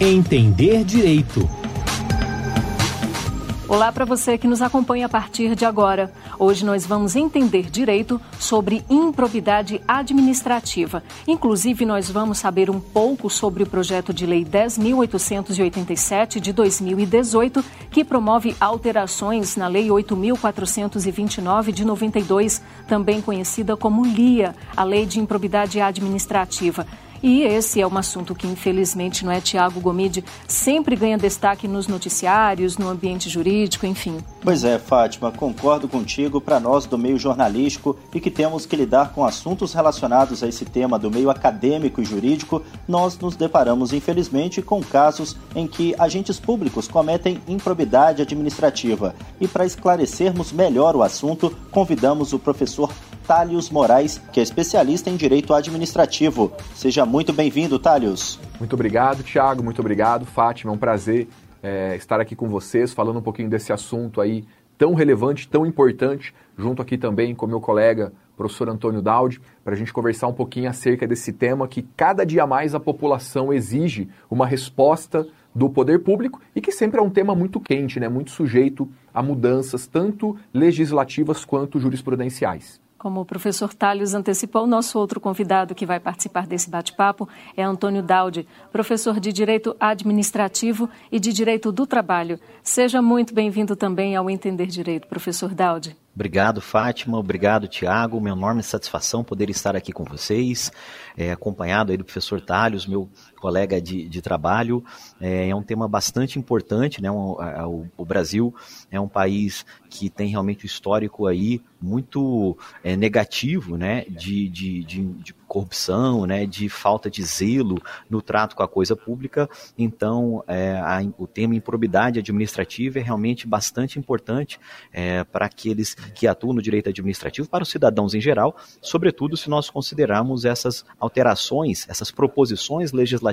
Entender Direito. Olá para você que nos acompanha a partir de agora. Hoje nós vamos entender direito sobre improbidade administrativa. Inclusive, nós vamos saber um pouco sobre o projeto de lei 10.887 de 2018, que promove alterações na lei 8.429 de 92, também conhecida como LIA, a Lei de Improbidade Administrativa. E esse é um assunto que, infelizmente, não é Tiago Gomide, sempre ganha destaque nos noticiários, no ambiente jurídico, enfim. Pois é, Fátima, concordo contigo para nós do meio jornalístico e que temos que lidar com assuntos relacionados a esse tema do meio acadêmico e jurídico, nós nos deparamos, infelizmente, com casos em que agentes públicos cometem improbidade administrativa. E para esclarecermos melhor o assunto, convidamos o professor Talios Moraes, que é especialista em direito administrativo. Seja muito bem-vindo, Talios. Muito obrigado, Tiago. Muito obrigado, Fátima. É um prazer é, estar aqui com vocês, falando um pouquinho desse assunto aí tão relevante, tão importante, junto aqui também com meu colega, professor Antônio Daudi, para a gente conversar um pouquinho acerca desse tema que cada dia mais a população exige uma resposta do poder público e que sempre é um tema muito quente, né, muito sujeito a mudanças tanto legislativas quanto jurisprudenciais. Como o professor Talhos antecipou, nosso outro convidado que vai participar desse bate-papo é Antônio Daudi, professor de Direito Administrativo e de Direito do Trabalho. Seja muito bem-vindo também ao Entender Direito, professor Daudi. Obrigado, Fátima. Obrigado, Tiago. Uma enorme satisfação poder estar aqui com vocês, é, acompanhado aí do professor Talhos, meu colega de, de trabalho. É, é, um tema bastante importante, né? A, o, o, Brasil é um país que tem realmente um histórico aí muito é, negativo, né? De, de, de, de corrupção, né, de falta de zelo no trato com a coisa pública. Então, é, a, o tema improbidade administrativa é realmente bastante importante é, para aqueles que atuam no direito administrativo, para os cidadãos em geral, sobretudo se nós considerarmos essas alterações, essas proposições legislativas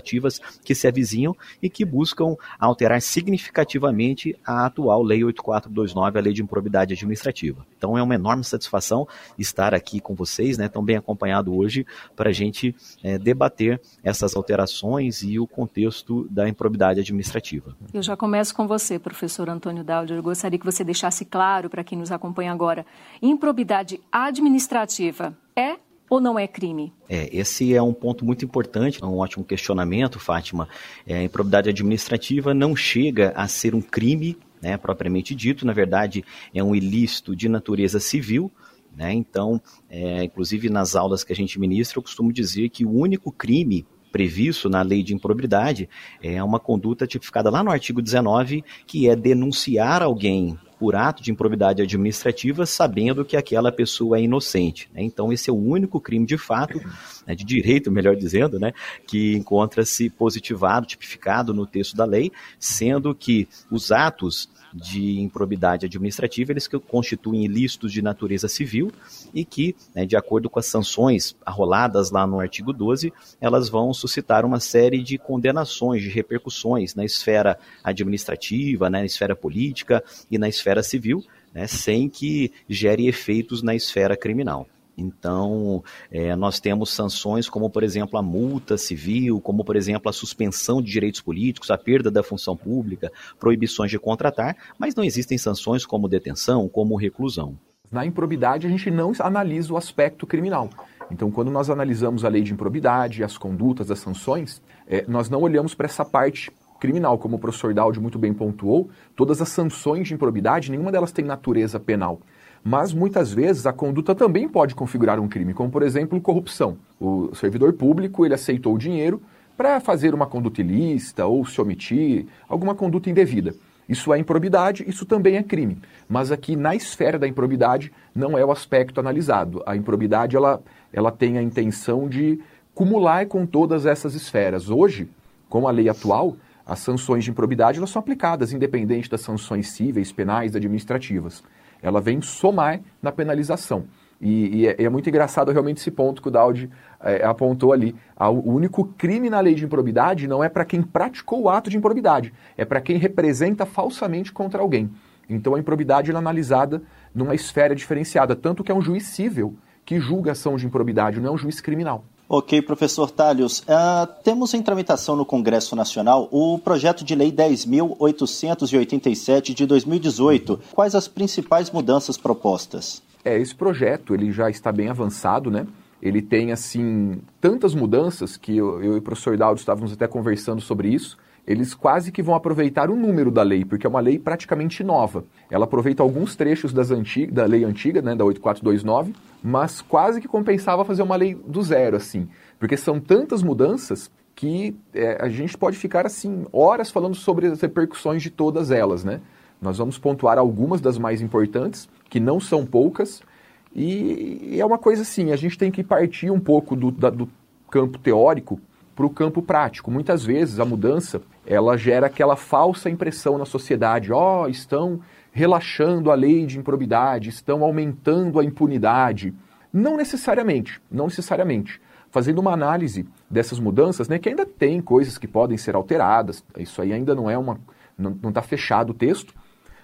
que se avizinham e que buscam alterar significativamente a atual Lei 8429, a Lei de Improbidade Administrativa. Então, é uma enorme satisfação estar aqui com vocês, né, tão bem acompanhado hoje, para a gente é, debater essas alterações e o contexto da improbidade administrativa. Eu já começo com você, professor Antônio Dáldio. Eu gostaria que você deixasse claro para quem nos acompanha agora: improbidade administrativa é ou não é crime? É, esse é um ponto muito importante, é um ótimo questionamento, Fátima. É, a improbidade administrativa não chega a ser um crime, né, propriamente dito, na verdade, é um ilícito de natureza civil, né? Então, é, inclusive nas aulas que a gente ministra, eu costumo dizer que o único crime previsto na lei de improbidade é uma conduta tipificada lá no artigo 19, que é denunciar alguém por ato de improbidade administrativa, sabendo que aquela pessoa é inocente. Né? Então, esse é o único crime de fato, né, de direito, melhor dizendo, né, que encontra-se positivado, tipificado no texto da lei, sendo que os atos de improbidade administrativa, eles que constituem ilícitos de natureza civil e que, né, de acordo com as sanções arroladas lá no artigo 12, elas vão suscitar uma série de condenações, de repercussões na esfera administrativa, né, na esfera política e na esfera civil, né, sem que gere efeitos na esfera criminal. Então, é, nós temos sanções como, por exemplo, a multa civil, como, por exemplo, a suspensão de direitos políticos, a perda da função pública, proibições de contratar, mas não existem sanções como detenção, como reclusão. Na improbidade, a gente não analisa o aspecto criminal. Então, quando nós analisamos a lei de improbidade, as condutas, as sanções, é, nós não olhamos para essa parte criminal, como o professor Daldi muito bem pontuou, todas as sanções de improbidade, nenhuma delas tem natureza penal. Mas muitas vezes a conduta também pode configurar um crime, como por exemplo corrupção. O servidor público ele aceitou o dinheiro para fazer uma conduta ilícita ou se omitir, alguma conduta indevida. Isso é improbidade, isso também é crime. Mas aqui na esfera da improbidade não é o aspecto analisado. A improbidade ela, ela tem a intenção de cumular com todas essas esferas. Hoje, com a lei atual, as sanções de improbidade elas são aplicadas independente das sanções cíveis, penais, administrativas ela vem somar na penalização. E, e, é, é, muito engraçado realmente esse ponto que o Daudi é, apontou ali. O único crime na lei de improbidade não é para quem praticou o ato de improbidade, é para quem representa falsamente contra alguém. Então a improbidade é analisada numa esfera diferenciada, tanto que é um juiz civil que julga a ação de improbidade, não é um juiz criminal. Ok, professor Talhos. Uh, temos em tramitação no Congresso Nacional o projeto de lei 10.887 de 2018. Quais as principais mudanças propostas? É, esse projeto ele já está bem avançado, né? Ele tem, assim, tantas mudanças que eu, eu e o professor Daldo estávamos até conversando sobre isso eles quase que vão aproveitar o número da lei, porque é uma lei praticamente nova. Ela aproveita alguns trechos das antig da lei antiga, né, da 8429, mas quase que compensava fazer uma lei do zero, assim. Porque são tantas mudanças que é, a gente pode ficar, assim, horas falando sobre as repercussões de todas elas, né? Nós vamos pontuar algumas das mais importantes, que não são poucas, e é uma coisa assim, a gente tem que partir um pouco do, da, do campo teórico para o campo prático. Muitas vezes a mudança ela gera aquela falsa impressão na sociedade: ó, oh, estão relaxando a lei de improbidade, estão aumentando a impunidade. Não necessariamente, não necessariamente. Fazendo uma análise dessas mudanças, né, que ainda tem coisas que podem ser alteradas, isso aí ainda não é uma. não está fechado o texto,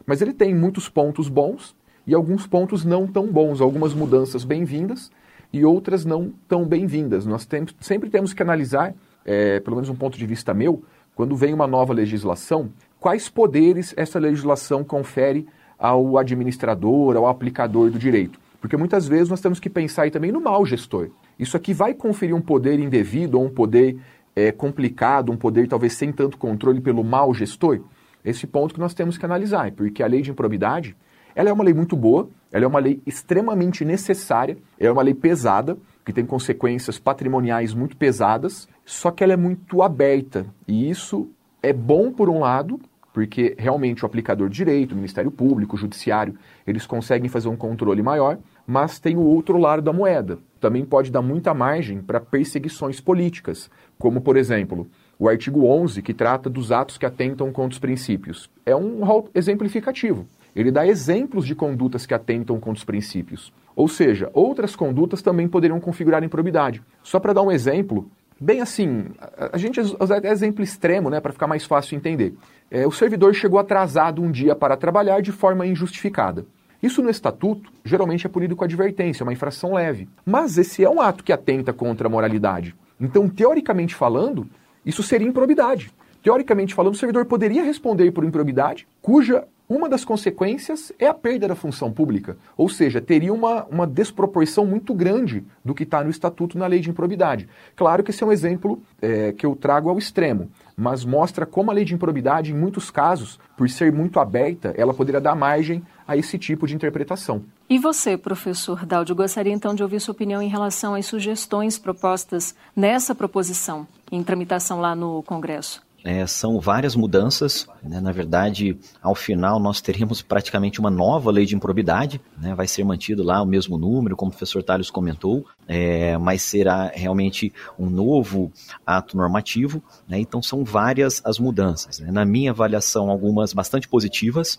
mas ele tem muitos pontos bons e alguns pontos não tão bons, algumas mudanças bem-vindas e outras não tão bem-vindas. Nós temos, sempre temos que analisar, é, pelo menos um ponto de vista meu, quando vem uma nova legislação, quais poderes essa legislação confere ao administrador, ao aplicador do direito. Porque muitas vezes nós temos que pensar aí também no mau gestor. Isso aqui vai conferir um poder indevido ou um poder é, complicado, um poder talvez sem tanto controle pelo mau gestor? Esse ponto que nós temos que analisar, porque a lei de improbidade ela é uma lei muito boa, ela é uma lei extremamente necessária, é uma lei pesada, que tem consequências patrimoniais muito pesadas, só que ela é muito aberta. E isso é bom por um lado, porque realmente o aplicador de direito, o Ministério Público, o Judiciário, eles conseguem fazer um controle maior, mas tem o outro lado da moeda. Também pode dar muita margem para perseguições políticas, como, por exemplo, o artigo 11, que trata dos atos que atentam contra os princípios. É um exemplificativo. Ele dá exemplos de condutas que atentam contra os princípios. Ou seja, outras condutas também poderiam configurar improbidade. Só para dar um exemplo, bem assim, a gente usa exemplo extremo, né, para ficar mais fácil entender. É, o servidor chegou atrasado um dia para trabalhar de forma injustificada. Isso no estatuto geralmente é punido com advertência, uma infração leve. Mas esse é um ato que atenta contra a moralidade. Então, teoricamente falando, isso seria improbidade. Teoricamente falando, o servidor poderia responder por improbidade, cuja uma das consequências é a perda da função pública, ou seja, teria uma, uma desproporção muito grande do que está no Estatuto na Lei de Improbidade. Claro que esse é um exemplo é, que eu trago ao extremo, mas mostra como a Lei de Improbidade, em muitos casos, por ser muito aberta, ela poderia dar margem a esse tipo de interpretação. E você, professor Daldio, gostaria então de ouvir sua opinião em relação às sugestões propostas nessa proposição em tramitação lá no Congresso? É, são várias mudanças. Né? Na verdade, ao final, nós teríamos praticamente uma nova lei de improbidade. Né? Vai ser mantido lá o mesmo número, como o professor Tales comentou, é, mas será realmente um novo ato normativo. Né? Então, são várias as mudanças. Né? Na minha avaliação, algumas bastante positivas,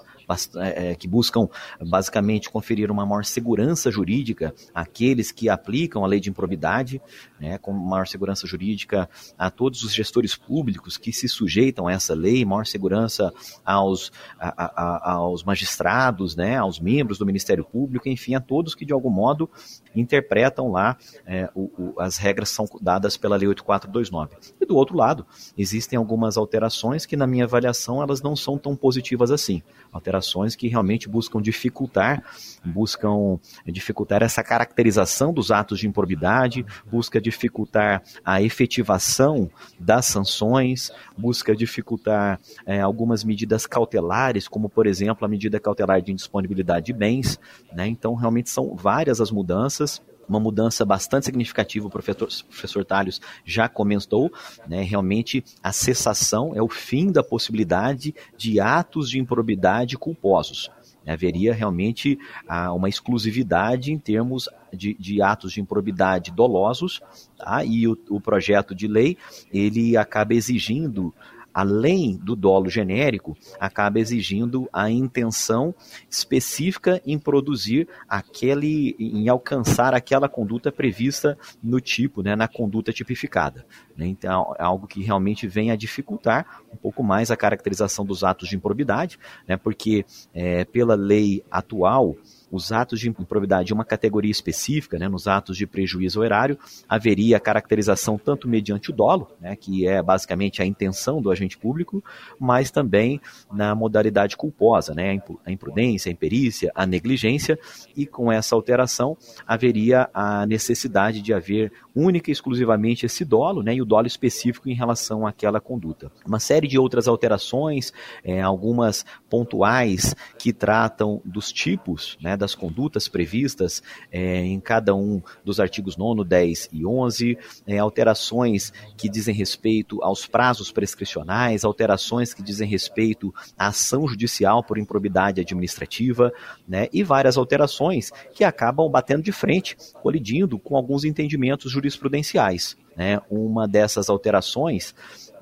é, é, que buscam basicamente conferir uma maior segurança jurídica àqueles que aplicam a lei de improbidade, né, com maior segurança jurídica a todos os gestores públicos que se sujeitam a essa lei, maior segurança aos, a, a, aos magistrados, né, aos membros do Ministério Público, enfim, a todos que de algum modo interpretam lá é, o, o, as regras são dadas pela Lei 8429. E do outro lado, existem algumas alterações que, na minha avaliação, elas não são tão positivas assim. Alterações que realmente buscam dificultar, buscam dificultar essa caracterização dos atos de improbidade, busca dificultar a efetivação das sanções, busca dificultar é, algumas medidas cautelares, como por exemplo a medida cautelar de indisponibilidade de bens. Né? Então, realmente são várias as mudanças uma mudança bastante significativa, o professor, professor Talhos já comentou, né, realmente a cessação é o fim da possibilidade de atos de improbidade culposos. Haveria realmente ah, uma exclusividade em termos de, de, atos de improbidade dolosos, tá? e o, o projeto de lei ele acaba exigindo além do dolo genérico, acaba exigindo a intenção específica em produzir aquele, em alcançar aquela conduta prevista no tipo, né, na conduta tipificada. Né? Então, é algo que realmente vem a dificultar um pouco mais a caracterização dos atos de improbidade, né, porque é, pela lei atual, os atos de improbidade uma categoria específica, né, nos atos de prejuízo ao erário, haveria caracterização tanto mediante o dolo, né, que é basicamente a intenção do agente público, mas também na modalidade culposa, né, a imprudência, a imperícia, a negligência, e com essa alteração haveria a necessidade de haver única e exclusivamente esse dolo, né, e o dolo específico em relação àquela conduta. Uma série de outras alterações, é, algumas pontuais que tratam dos tipos, né, das condutas previstas é, em cada um dos artigos 9, 10 e 11, é, alterações que dizem respeito aos prazos prescricionais, alterações que dizem respeito à ação judicial por improbidade administrativa, né, e várias alterações que acabam batendo de frente, colidindo com alguns entendimentos jurisprudenciais. Né? Uma dessas alterações,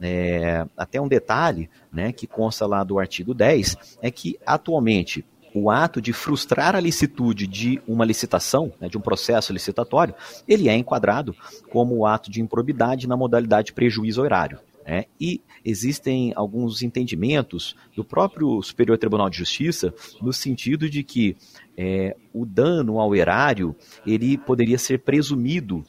é, até um detalhe né, que consta lá do artigo 10, é que atualmente o ato de frustrar a licitude de uma licitação, né, de um processo licitatório, ele é enquadrado como o ato de improbidade na modalidade prejuízo horário. Né? E existem alguns entendimentos do próprio Superior Tribunal de Justiça no sentido de que é, o dano ao erário ele poderia ser presumido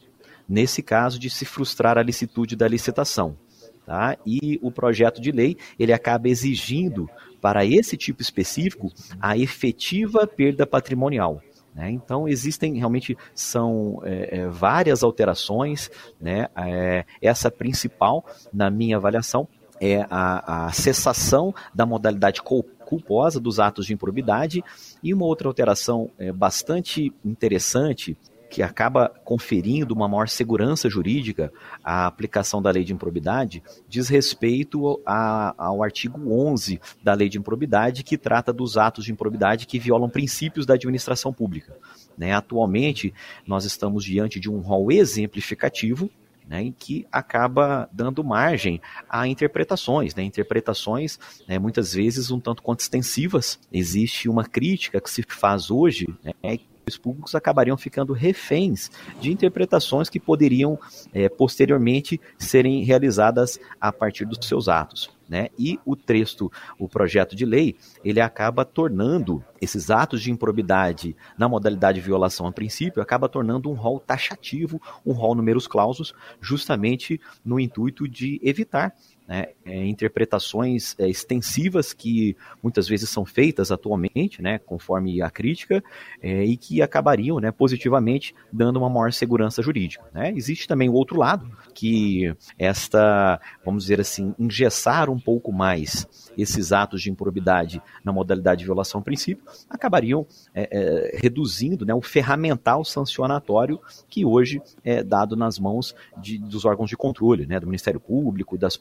nesse caso de se frustrar a licitude da licitação. Tá? E o projeto de lei ele acaba exigindo para esse tipo específico a efetiva perda patrimonial. Né? Então existem realmente são é, é, várias alterações. Né? É, essa principal, na minha avaliação, é a, a cessação da modalidade culposa dos atos de improbidade e uma outra alteração é, bastante interessante que acaba conferindo uma maior segurança jurídica à aplicação da lei de improbidade, diz respeito a, ao artigo 11 da lei de improbidade, que trata dos atos de improbidade que violam princípios da administração pública. Né? Atualmente, nós estamos diante de um rol exemplificativo né, em que acaba dando margem a interpretações, né, interpretações né, muitas vezes um tanto quanto extensivas. Existe uma crítica que se faz hoje, né, públicos acabariam ficando reféns de interpretações que poderiam é, posteriormente serem realizadas a partir dos seus atos. Né? E o texto, o projeto de lei, ele acaba tornando esses atos de improbidade na modalidade de violação a princípio, acaba tornando um rol taxativo, um rol numeros clausos, justamente no intuito de evitar né, é, interpretações é, extensivas que muitas vezes são feitas atualmente, né, conforme a crítica, é, e que acabariam né, positivamente dando uma maior segurança jurídica. Né? Existe também o outro lado, que esta, vamos dizer assim, engessar um pouco mais esses atos de improbidade na modalidade de violação ao princípio, acabariam é, é, reduzindo né, o ferramental sancionatório que hoje é dado nas mãos de, dos órgãos de controle, né, do Ministério Público, das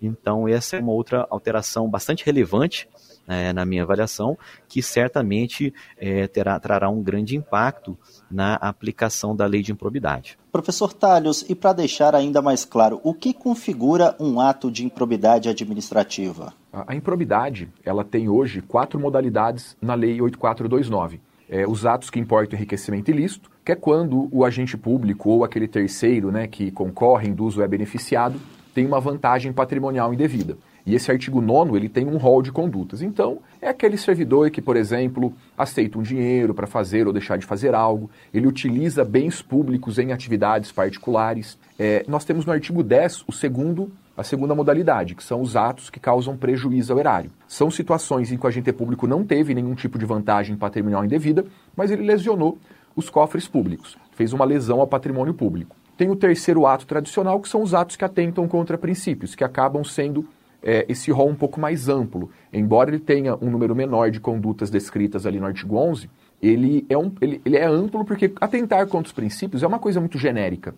Então, essa é uma outra alteração bastante relevante é, na minha avaliação, que certamente é, terá, trará um grande impacto na aplicação da lei de improbidade. Professor Talhos, e para deixar ainda mais claro, o que configura um ato de improbidade administrativa? A, a improbidade, ela tem hoje quatro modalidades na Lei 8429. É, os atos que importam enriquecimento ilícito, que é quando o agente público ou aquele terceiro né, que concorre, induz ou é beneficiado, tem uma vantagem patrimonial indevida. E esse artigo 9 ele tem um rol de condutas. Então, é aquele servidor que, por exemplo, aceita um dinheiro para fazer ou deixar de fazer algo, ele utiliza bens públicos em atividades particulares. É, nós temos no artigo 10 o segundo, a segunda modalidade, que são os atos que causam prejuízo ao erário. São situações em que o agente público não teve nenhum tipo de vantagem patrimonial indevida, mas ele lesionou os cofres públicos, fez uma lesão ao patrimônio público. Tem o terceiro ato tradicional, que são os atos que atentam contra princípios, que acabam sendo é, esse rol um pouco mais amplo. Embora ele tenha um número menor de condutas descritas ali no artigo 11, ele é, um, ele, ele é amplo porque atentar contra os princípios é uma coisa muito genérica.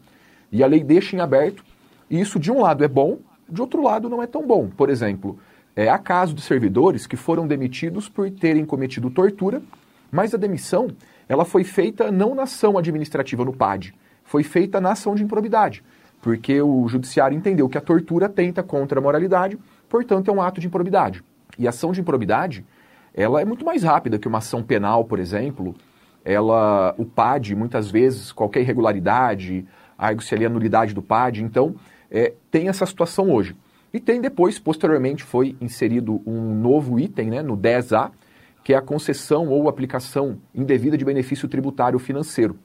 E a lei deixa em aberto, e isso de um lado é bom, de outro lado não é tão bom. Por exemplo, é, há casos de servidores que foram demitidos por terem cometido tortura, mas a demissão ela foi feita não na ação administrativa no PAD, foi feita na ação de improbidade, porque o judiciário entendeu que a tortura tenta contra a moralidade portanto é um ato de improbidade. E a ação de improbidade, ela é muito mais rápida que uma ação penal, por exemplo. Ela, o PAD, muitas vezes, qualquer irregularidade, argue-se ali a nulidade do PAD, então é, tem essa situação hoje. E tem depois, posteriormente, foi inserido um novo item né, no 10A, que é a concessão ou aplicação indevida de benefício tributário financeiro.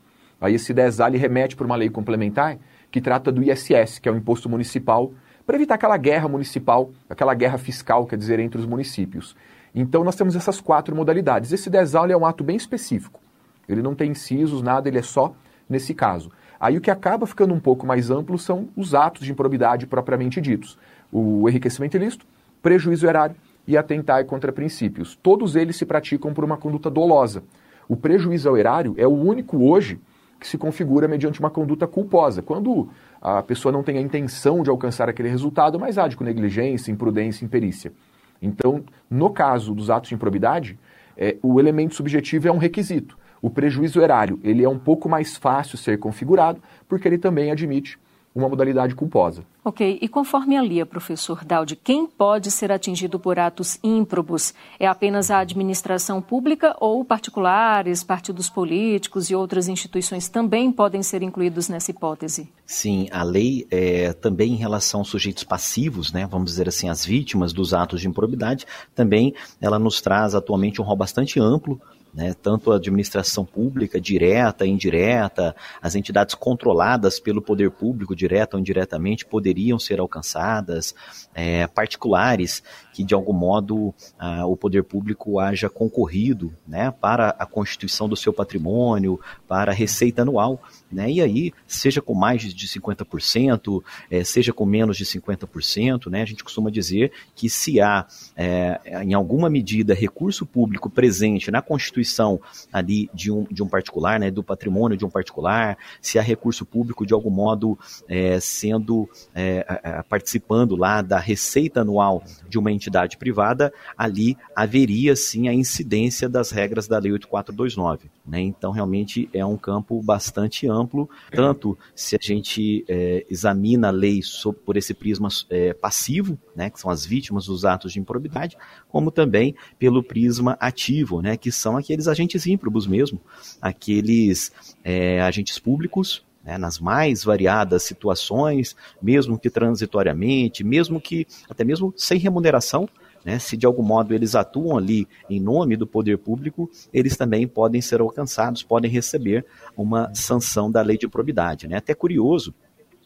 Aí esse 10A ele remete para uma lei complementar que trata do ISS, que é o imposto municipal, para evitar aquela guerra municipal, aquela guerra fiscal, quer dizer, entre os municípios. Então nós temos essas quatro modalidades. Esse 10A é um ato bem específico. Ele não tem incisos, nada, ele é só nesse caso. Aí o que acaba ficando um pouco mais amplo são os atos de improbidade propriamente ditos. O enriquecimento ilícito, prejuízo erário e atentar contra princípios. Todos eles se praticam por uma conduta dolosa. O prejuízo ao erário é o único hoje que se configura mediante uma conduta culposa. Quando a pessoa não tem a intenção de alcançar aquele resultado, mas age com negligência, imprudência, imperícia. Então, no caso dos atos de improbidade, é, o elemento subjetivo é um requisito. O prejuízo erário ele é um pouco mais fácil ser configurado, porque ele também admite uma modalidade culposa. Ok, e conforme a LIA, professor Daldi, quem pode ser atingido por atos ímprobos? É apenas a administração pública ou particulares, partidos políticos e outras instituições também podem ser incluídos nessa hipótese? Sim, a lei é, também em relação aos sujeitos passivos, né, vamos dizer assim, as vítimas dos atos de improbidade, também ela nos traz atualmente um rol bastante amplo né, tanto a administração pública, direta, indireta, as entidades controladas pelo poder público, direta ou indiretamente, poderiam ser alcançadas, é, particulares que, de algum modo, a, o poder público haja concorrido né, para a constituição do seu patrimônio, para a receita anual. Né, e aí, seja com mais de 50%, é, seja com menos de 50%, né, a gente costuma dizer que se há, é, em alguma medida, recurso público presente na constituição ali de um, de um particular, né, do patrimônio de um particular, se há recurso público de algum modo é, sendo participando lá da receita anual de uma entidade privada, ali haveria sim a incidência das regras da Lei 8429. Né? Então, realmente é um campo bastante amplo, tanto se a gente é, examina a lei sob, por esse prisma é, passivo, né, que são as vítimas dos atos de improbidade, como também pelo prisma ativo, né, que são aqueles agentes ímprobos mesmo, aqueles é, agentes públicos né, nas mais variadas situações, mesmo que transitoriamente, mesmo que até mesmo sem remuneração, né, se de algum modo eles atuam ali em nome do poder público, eles também podem ser alcançados, podem receber uma sanção da lei de probidade. Né? Até curioso,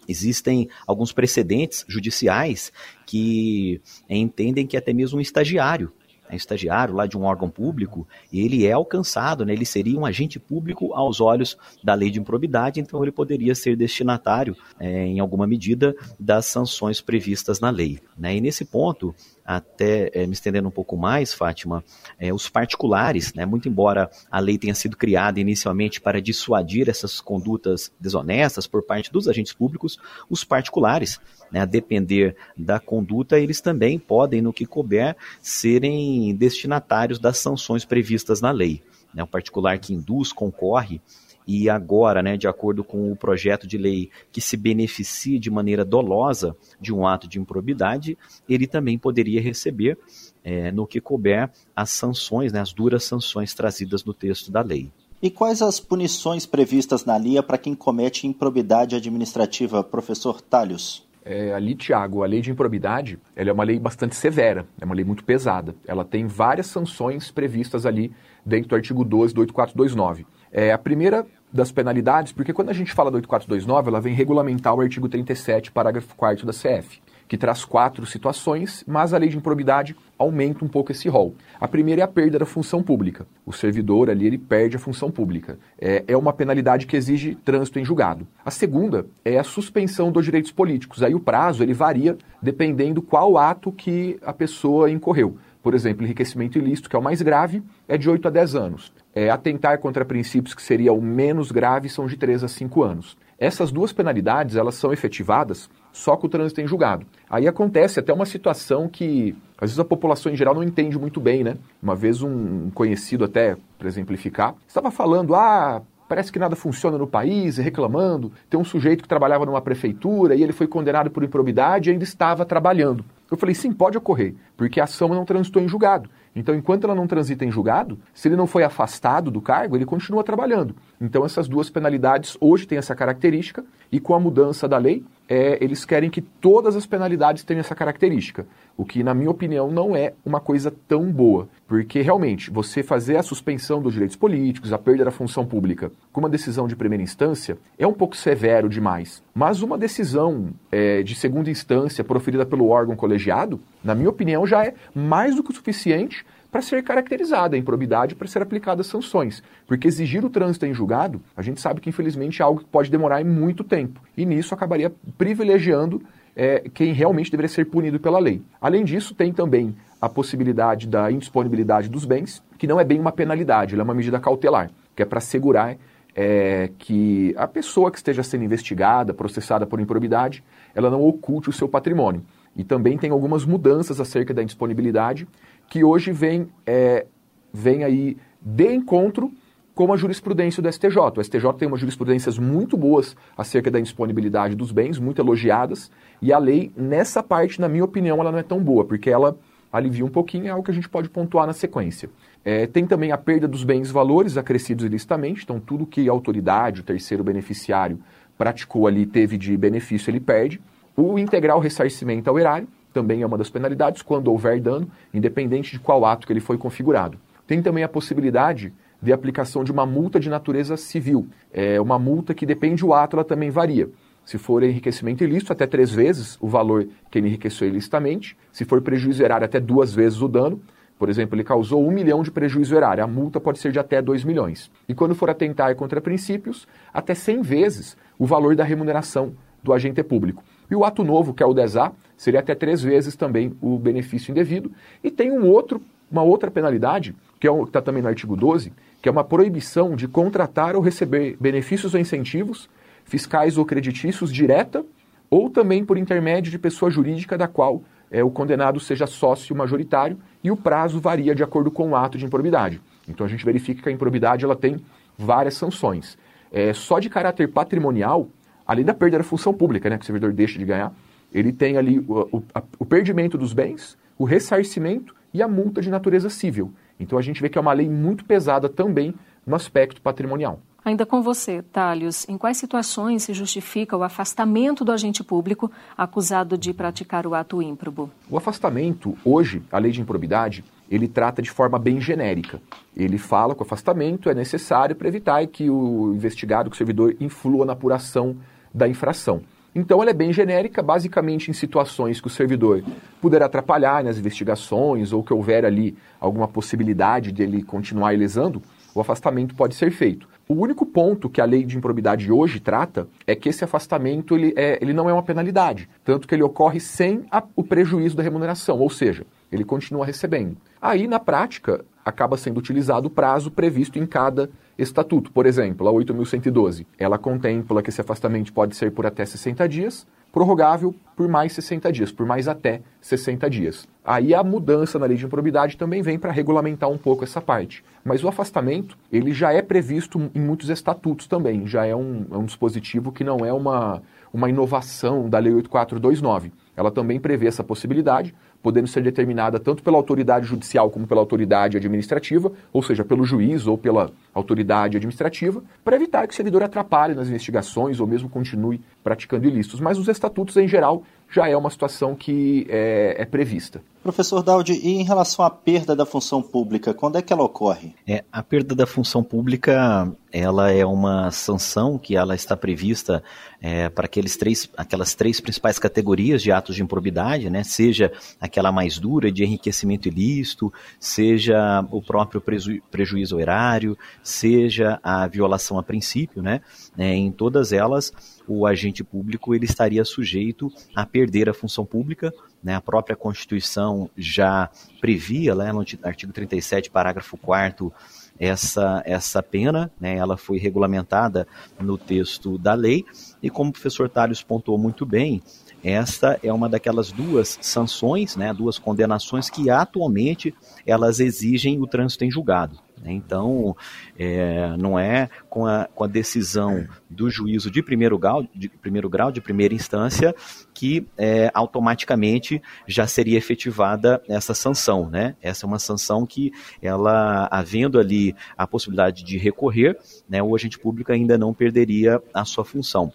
existem alguns precedentes judiciais que entendem que até mesmo um estagiário é estagiário lá de um órgão público, ele é alcançado, né, ele seria um agente público aos olhos da lei de improbidade, então ele poderia ser destinatário, é, em alguma medida, das sanções previstas na lei. Né? E nesse ponto, até é, me estendendo um pouco mais, Fátima, é, os particulares, né, muito embora a lei tenha sido criada inicialmente para dissuadir essas condutas desonestas por parte dos agentes públicos, os particulares, né, a depender da conduta, eles também podem, no que couber, serem destinatários das sanções previstas na lei. Né, o particular que induz, concorre e agora, né, de acordo com o projeto de lei que se beneficia de maneira dolosa de um ato de improbidade, ele também poderia receber, é, no que couber, as sanções, né, as duras sanções trazidas no texto da lei. E quais as punições previstas na LIA para quem comete improbidade administrativa, professor Talhos? É, ali, Tiago, a lei de improbidade ela é uma lei bastante severa, é uma lei muito pesada. Ela tem várias sanções previstas ali dentro do artigo 12 do 8429. É, a primeira das penalidades, porque quando a gente fala do 8429, ela vem regulamentar o artigo 37, parágrafo 4 da CF, que traz quatro situações, mas a lei de improbidade aumenta um pouco esse rol. A primeira é a perda da função pública. O servidor ali ele perde a função pública. É, é uma penalidade que exige trânsito em julgado. A segunda é a suspensão dos direitos políticos. Aí o prazo ele varia dependendo qual ato que a pessoa incorreu. Por exemplo, enriquecimento ilícito, que é o mais grave, é de 8 a 10 anos. É, atentar contra princípios que seria o menos grave são de 3 a 5 anos. Essas duas penalidades, elas são efetivadas só com o trânsito em julgado. Aí acontece até uma situação que às vezes a população em geral não entende muito bem, né? Uma vez um conhecido até, para exemplificar, estava falando, ah, parece que nada funciona no país, reclamando. Tem um sujeito que trabalhava numa prefeitura e ele foi condenado por improbidade e ainda estava trabalhando. Eu falei, sim, pode ocorrer, porque a ação não transitou em julgado. Então, enquanto ela não transita em julgado, se ele não foi afastado do cargo, ele continua trabalhando. Então, essas duas penalidades hoje têm essa característica e com a mudança da lei, é, eles querem que todas as penalidades tenham essa característica, o que, na minha opinião, não é uma coisa tão boa, porque realmente você fazer a suspensão dos direitos políticos, a perda da função pública, com uma decisão de primeira instância, é um pouco severo demais. Mas uma decisão é, de segunda instância proferida pelo órgão colegiado, na minha opinião, já é mais do que o suficiente para ser caracterizada a improbidade para ser aplicadas sanções. Porque exigir o trânsito em julgado, a gente sabe que infelizmente é algo que pode demorar muito tempo. E nisso acabaria privilegiando é, quem realmente deveria ser punido pela lei. Além disso, tem também a possibilidade da indisponibilidade dos bens, que não é bem uma penalidade, ela é uma medida cautelar, que é para assegurar é, que a pessoa que esteja sendo investigada, processada por improbidade, ela não oculte o seu patrimônio. E também tem algumas mudanças acerca da indisponibilidade, que hoje vem, é, vem aí de encontro com a jurisprudência do STJ. O STJ tem umas jurisprudências muito boas acerca da indisponibilidade dos bens, muito elogiadas, e a lei, nessa parte, na minha opinião, ela não é tão boa, porque ela alivia um pouquinho, é algo que a gente pode pontuar na sequência. É, tem também a perda dos bens valores acrescidos ilicitamente, então tudo que a autoridade, o terceiro beneficiário, praticou ali, teve de benefício, ele perde. O integral ressarcimento ao erário, também é uma das penalidades, quando houver dano, independente de qual ato que ele foi configurado. Tem também a possibilidade de aplicação de uma multa de natureza civil. É uma multa que depende do ato, ela também varia. Se for enriquecimento ilícito, até três vezes o valor que ele enriqueceu ilicitamente. Se for prejuízo erário, até duas vezes o dano. Por exemplo, ele causou um milhão de prejuízo erário. A multa pode ser de até dois milhões. E quando for atentar contra princípios, até cem vezes o valor da remuneração do agente público. E o ato novo, que é o DESA, seria até três vezes também o benefício indevido. E tem um outro, uma outra penalidade, que é está também no artigo 12, que é uma proibição de contratar ou receber benefícios ou incentivos fiscais ou creditícios direta ou também por intermédio de pessoa jurídica da qual é, o condenado seja sócio majoritário e o prazo varia de acordo com o ato de improbidade. Então a gente verifica que a improbidade ela tem várias sanções. É, só de caráter patrimonial, além da perda da função pública, né, que o servidor deixa de ganhar, ele tem ali o, o, a, o perdimento dos bens, o ressarcimento e a multa de natureza civil. Então a gente vê que é uma lei muito pesada também no aspecto patrimonial. Ainda com você, Talhos, em quais situações se justifica o afastamento do agente público acusado de praticar o ato ímprobo? O afastamento, hoje, a lei de improbidade, ele trata de forma bem genérica. Ele fala que o afastamento é necessário para evitar que o investigado, que o servidor, influa na apuração da infração. Então ela é bem genérica, basicamente em situações que o servidor puder atrapalhar nas investigações ou que houver ali alguma possibilidade dele continuar ilesando, o afastamento pode ser feito. O único ponto que a lei de improbidade hoje trata é que esse afastamento ele, é, ele não é uma penalidade, tanto que ele ocorre sem a, o prejuízo da remuneração, ou seja, ele continua recebendo. Aí, na prática, acaba sendo utilizado o prazo previsto em cada estatuto. Por exemplo, a 8.112, ela contempla que esse afastamento pode ser por até 60 dias, prorrogável por mais 60 dias, por mais até 60 dias. Aí a mudança na lei de improbidade também vem para regulamentar um pouco essa parte. Mas o afastamento, ele já é previsto em muitos estatutos também, já é um, é um dispositivo que não é uma, uma inovação da Lei 8429. Ela também prevê essa possibilidade, podendo ser determinada tanto pela autoridade judicial como pela autoridade administrativa, ou seja, pelo juiz ou pela autoridade administrativa, para evitar que o servidor atrapalhe nas investigações ou mesmo continue praticando ilícitos. Mas os estatutos, em geral, já é uma situação que é, é prevista. Professor Daudi, e em relação à perda da função pública, quando é que ela ocorre? É, a perda da função pública, ela é uma sanção que ela está prevista é, para aqueles três, aquelas três principais categorias de atos de improbidade, né? seja aquela mais dura de enriquecimento ilícito, seja o próprio preju prejuízo erário, seja a violação a princípio, né? É, em todas elas, o agente público ele estaria sujeito a perder a função pública. Né? A própria Constituição já previa, né, no artigo 37, parágrafo 4 essa, essa pena, né, ela foi regulamentada no texto da lei, e como o professor Tales pontuou muito bem, esta é uma daquelas duas sanções, né, duas condenações que atualmente elas exigem o trânsito em julgado. Né? Então, é, não é com a, com a decisão do juízo de primeiro grau, de primeiro grau, de primeira instância, que é, automaticamente já seria efetivada essa sanção, né? Essa é uma sanção que, ela, havendo ali a possibilidade de recorrer, né, o agente público ainda não perderia a sua função.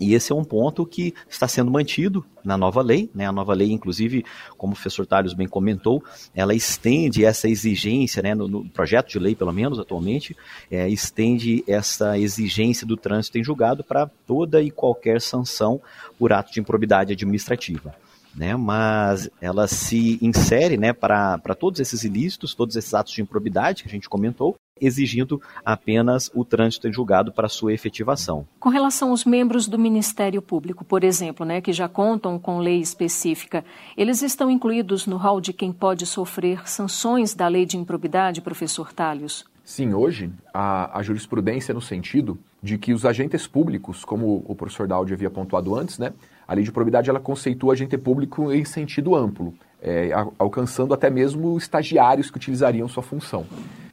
E esse é um ponto que está sendo mantido na nova lei. Né? A nova lei, inclusive, como o professor Talios bem comentou, ela estende essa exigência, né, no, no projeto de lei, pelo menos atualmente, é, estende essa exigência do trânsito em julgado para toda e qualquer sanção por ato de improbidade administrativa né, mas ela se insere né, para todos esses ilícitos, todos esses atos de improbidade que a gente comentou, exigindo apenas o trânsito em julgado para sua efetivação. Com relação aos membros do Ministério Público, por exemplo, né, que já contam com lei específica, eles estão incluídos no rol de quem pode sofrer sanções da lei de improbidade, professor Talhos? Sim, hoje a, a jurisprudência é no sentido de que os agentes públicos, como o professor Daudi havia pontuado antes, né, a lei de probidade ela conceitua agente público em sentido amplo, é, alcançando até mesmo estagiários que utilizariam sua função.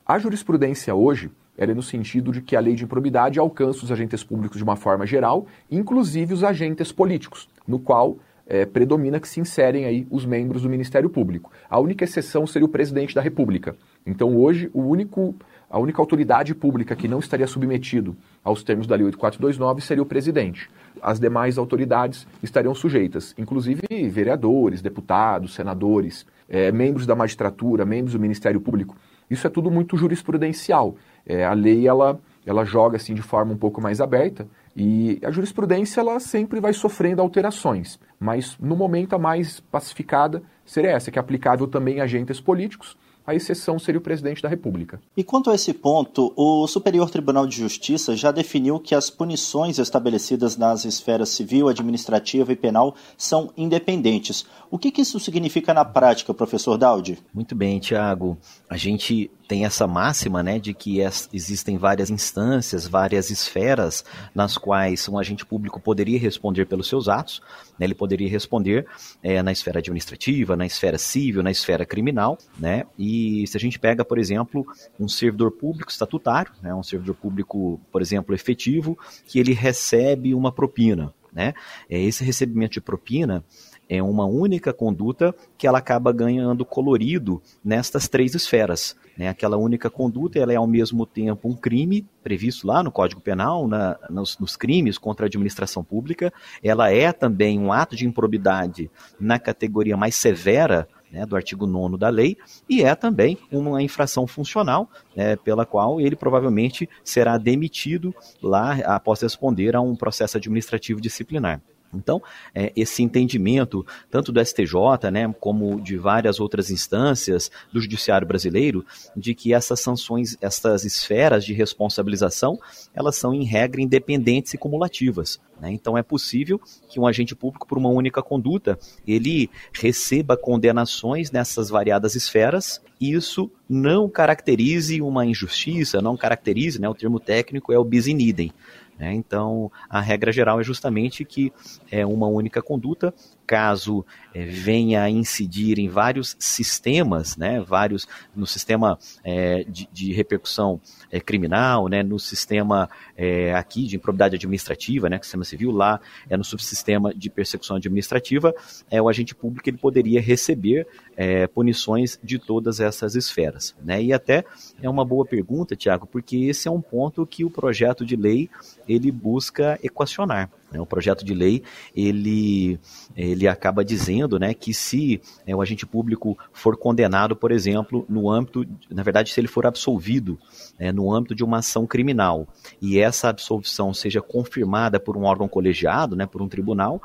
A jurisprudência hoje é no sentido de que a lei de improbidade alcança os agentes públicos de uma forma geral, inclusive os agentes políticos, no qual é, predomina que se inserem aí os membros do Ministério Público. A única exceção seria o presidente da República. Então hoje o único a única autoridade pública que não estaria submetido aos termos da Lei 8429 seria o presidente. As demais autoridades estariam sujeitas, inclusive vereadores, deputados, senadores, é, membros da magistratura, membros do Ministério Público. Isso é tudo muito jurisprudencial. É, a lei ela, ela joga assim de forma um pouco mais aberta e a jurisprudência ela sempre vai sofrendo alterações, mas no momento a mais pacificada seria essa, que é aplicável também a agentes políticos a exceção seria o presidente da República. E quanto a esse ponto, o Superior Tribunal de Justiça já definiu que as punições estabelecidas nas esferas civil, administrativa e penal são independentes. O que, que isso significa na prática, professor Daudi? Muito bem, Tiago. A gente tem essa máxima né, de que existem várias instâncias, várias esferas nas quais um agente público poderia responder pelos seus atos. Né, ele poderia responder é, na esfera administrativa, na esfera civil, na esfera criminal. Né, e se a gente pega, por exemplo, um servidor público estatutário, né, um servidor público, por exemplo, efetivo, que ele recebe uma propina. Né, é, esse recebimento de propina é uma única conduta que ela acaba ganhando colorido nestas três esferas. Né? Aquela única conduta ela é ao mesmo tempo um crime previsto lá no Código Penal, na, nos, nos, crimes contra a administração pública, ela é também um ato de improbidade na categoria mais severa né, do artigo 9 da lei, e é também uma infração funcional, né, pela qual ele provavelmente será demitido lá após responder a um processo administrativo disciplinar. Então, é, esse entendimento, tanto do STJ, né, como de várias outras instâncias do judiciário brasileiro, de que essas sanções, essas esferas de responsabilização, elas são, em regra, independentes e cumulativas. Né? Então, é possível que um agente público, por uma única conduta, ele receba condenações nessas variadas esferas, e isso não caracterize uma injustiça, não caracterize, né, o termo técnico é o bis in idem? Então, a regra geral é justamente que é uma única conduta caso é, venha a incidir em vários sistemas, né, vários no sistema é, de, de, repercussão é, criminal, né, no sistema é, aqui de improbidade administrativa, né, sistema civil, lá é no subsistema de persecução administrativa, é o agente público ele poderia receber é, punições de todas essas esferas, né, e até é uma boa pergunta, Tiago, porque esse é um ponto que o projeto de lei ele busca equacionar. Né? O projeto de lei ele, ele acaba dizendo né, que se é, o agente público for condenado, por exemplo, no âmbito, na verdade, se ele for absolvido né, no âmbito de uma ação criminal e essa absolvição seja confirmada por um órgão colegiado, né, por um tribunal,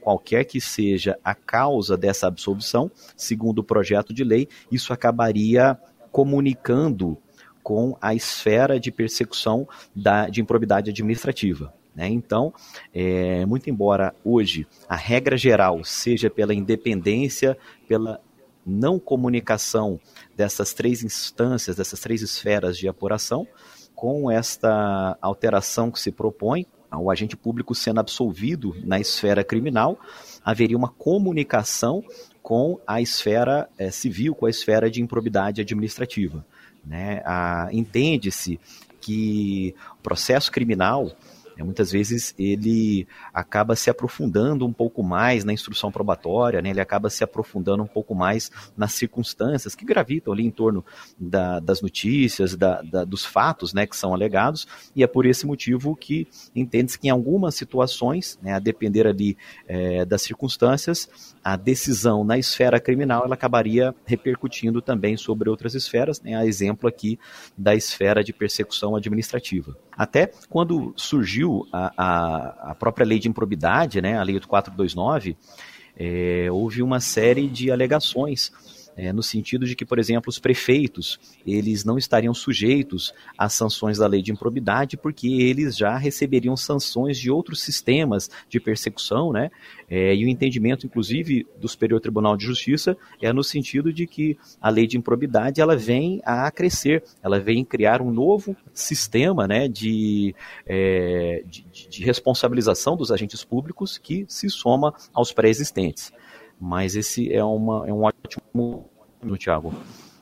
qualquer que seja a causa dessa absolvição, segundo o projeto de lei, isso acabaria comunicando com a esfera de persecução da, de improbidade administrativa. Né? Então, é, muito embora hoje a regra geral seja pela independência, pela não comunicação dessas três instâncias, dessas três esferas de apuração, com esta alteração que se propõe, o agente público sendo absolvido na esfera criminal, haveria uma comunicação com a esfera é, civil, com a esfera de improbidade administrativa. Né? Entende-se que o processo criminal É, muitas vezes ele acaba se aprofundando um pouco mais na instrução probatória, né? ele acaba se aprofundando um pouco mais nas circunstâncias que gravitam ali em torno da, das notícias, da, da, dos fatos né, que são alegados, e é por esse motivo que entende-se que em algumas situações, né, a depender ali é, das circunstâncias, a decisão na esfera criminal ela acabaria repercutindo também sobre outras esferas, né, a exemplo aqui da esfera de persecução administrativa. Até quando surgiu a, a, a própria lei de improbidade, né, a lei 8429, é, houve uma série de alegações é, no sentido de que, por exemplo, os prefeitos eles não estariam sujeitos às sanções da lei de improbidade, porque eles já receberiam sanções de outros sistemas de persecução, né? É, e o entendimento, inclusive, do Superior Tribunal de Justiça é no sentido de que a lei de improbidade ela vem a crescer, ela vem criar um novo sistema, né, de, é, de, de responsabilização dos agentes públicos que se soma aos pré-existentes. Mas esse é, uma, é um ótimo, Tiago.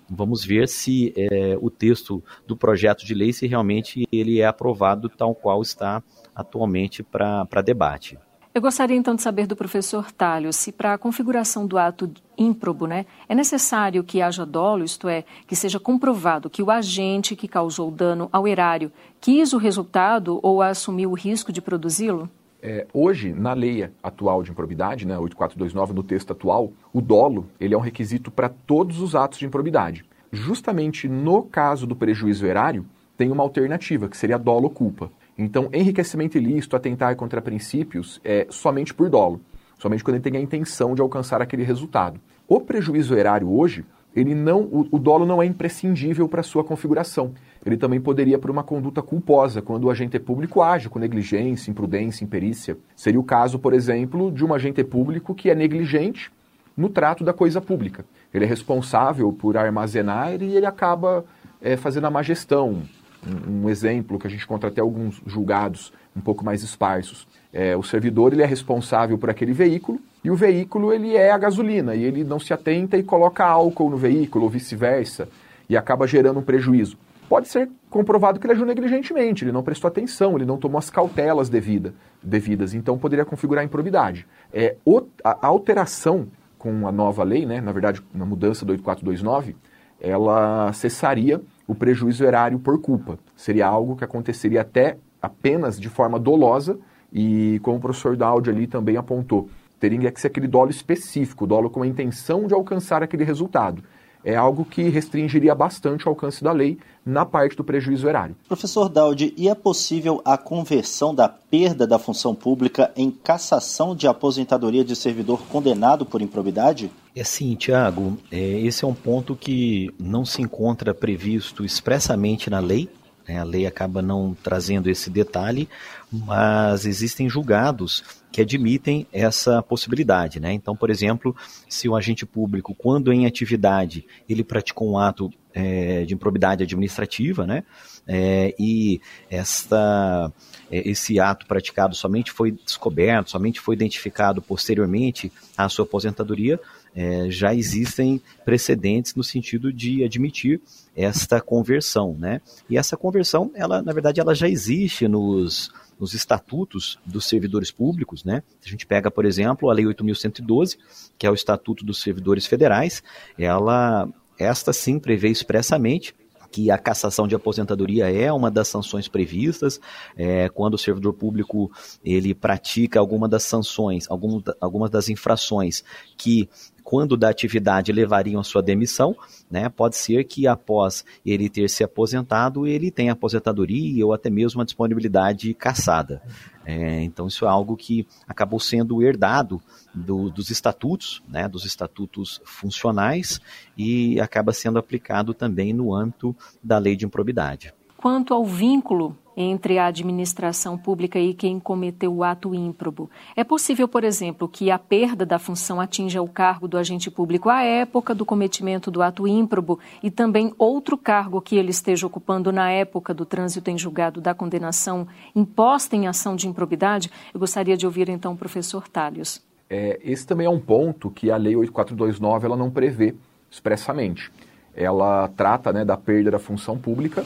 Vamos ver se é, o texto do projeto de lei, se realmente ele é aprovado tal qual está atualmente para debate. Eu gostaria então de saber do professor Talho se para a configuração do ato ímprobo, né, é necessário que haja dolo, isto é, que seja comprovado que o agente que causou dano ao erário quis o resultado ou assumiu o risco de produzi-lo? É, hoje, na lei atual de improbidade, né, 8429, no texto atual, o dolo ele é um requisito para todos os atos de improbidade. Justamente no caso do prejuízo erário, tem uma alternativa, que seria dolo ou culpa. Então, enriquecimento ilícito, atentar contra princípios, é somente por dolo, somente quando ele tem a intenção de alcançar aquele resultado. O prejuízo erário hoje, ele não, o, o dolo não é imprescindível para sua configuração. Ele também poderia por uma conduta culposa, quando o agente público age com negligência, imprudência, imperícia. Seria o caso, por exemplo, de um agente público que é negligente no trato da coisa pública. Ele é responsável por armazenar e ele acaba é, fazendo a má gestão. Um, um, exemplo que a gente encontra até alguns julgados um pouco mais esparsos. É, o servidor ele é responsável por aquele veículo e o veículo ele é a gasolina e ele não se atenta e coloca álcool no veículo ou vice-versa e acaba gerando um prejuízo. Pode ser comprovado que ele agiu negligentemente, ele não prestou atenção, ele não tomou as cautelas devida, devidas, então poderia configurar improbidade. É, a alteração com a nova lei, né, na verdade, na mudança do 8429, ela cessaria o prejuízo erário por culpa. Seria algo que aconteceria até apenas de forma dolosa e, como o professor Daudi ali também apontou, teria que ser aquele dolo específico, dolo com a intenção de alcançar aquele resultado é algo que restringiria bastante o alcance da lei na parte do prejuízo erário. Professor Daudi, e é possível a conversão da perda da função pública em cassação de aposentadoria de servidor condenado por improbidade? É sim, Tiago. É, esse é um ponto que não se encontra previsto expressamente na lei, né? A lei acaba não trazendo esse detalhe, mas existem julgados que admitem essa possibilidade. Né? Então, por exemplo, se o agente público, quando em atividade, ele praticou um ato é, de improbidade administrativa, né? É, e esta, é, esse ato praticado somente foi descoberto, somente foi identificado posteriormente à sua aposentadoria, é, já existem precedentes no sentido de admitir esta conversão, né? E essa conversão, ela na verdade, ela já existe nos nos estatutos dos servidores públicos, né? A gente pega, por exemplo, a Lei 8.112, que é o Estatuto dos Servidores Federais, ela, esta sim prevê expressamente que a cassação de aposentadoria é uma das sanções previstas é, quando o servidor público ele pratica alguma das sanções, algum, algumas das infrações que quando da atividade levariam a sua demissão, né? Pode ser que após ele ter se aposentado, ele tenha aposentadoria ou até mesmo uma disponibilidade caçada. É, então isso é algo que acabou sendo herdado do, dos estatutos, né, dos estatutos funcionais e acaba sendo aplicado também no âmbito da lei de improbidade. Quanto ao vínculo entre a administração pública e quem cometeu o ato ímprobo, é possível, por exemplo, que a perda da função atinja o cargo do agente público à época do cometimento do ato ímprobo e também outro cargo que ele esteja ocupando na época do trânsito em julgado da condenação imposta em ação de improbidade? Eu gostaria de ouvir então o professor Talhos. É, esse também é um ponto que a Lei 8429 ela não prevê expressamente. Ela trata né, da perda da função pública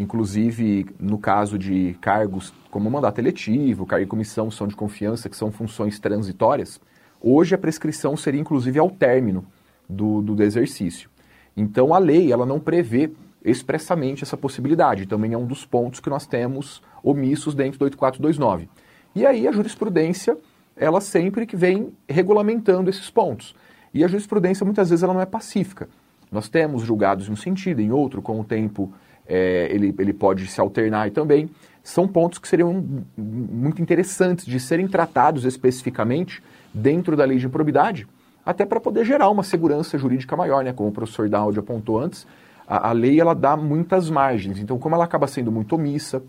inclusive no caso de cargos como mandato eletivo, cargo de comissão, são de confiança, que são funções transitórias, hoje a prescrição seria inclusive ao término do, do exercício. Então a lei ela não prevê expressamente essa possibilidade, também é um dos pontos que nós temos omissos dentro do 8429. E aí a jurisprudência, ela sempre que vem regulamentando esses pontos. E a jurisprudência muitas vezes ela não é pacífica. Nós temos julgados em um sentido, em outro, com o tempo é, ele, ele pode se alternar também. São pontos que seriam muito interessantes de serem tratados especificamente dentro da lei de improbidade, até para poder gerar uma segurança jurídica maior, né? Como o professor Daud apontou antes, a, a, lei ela dá muitas margens. Então, como ela acaba sendo muito omissa,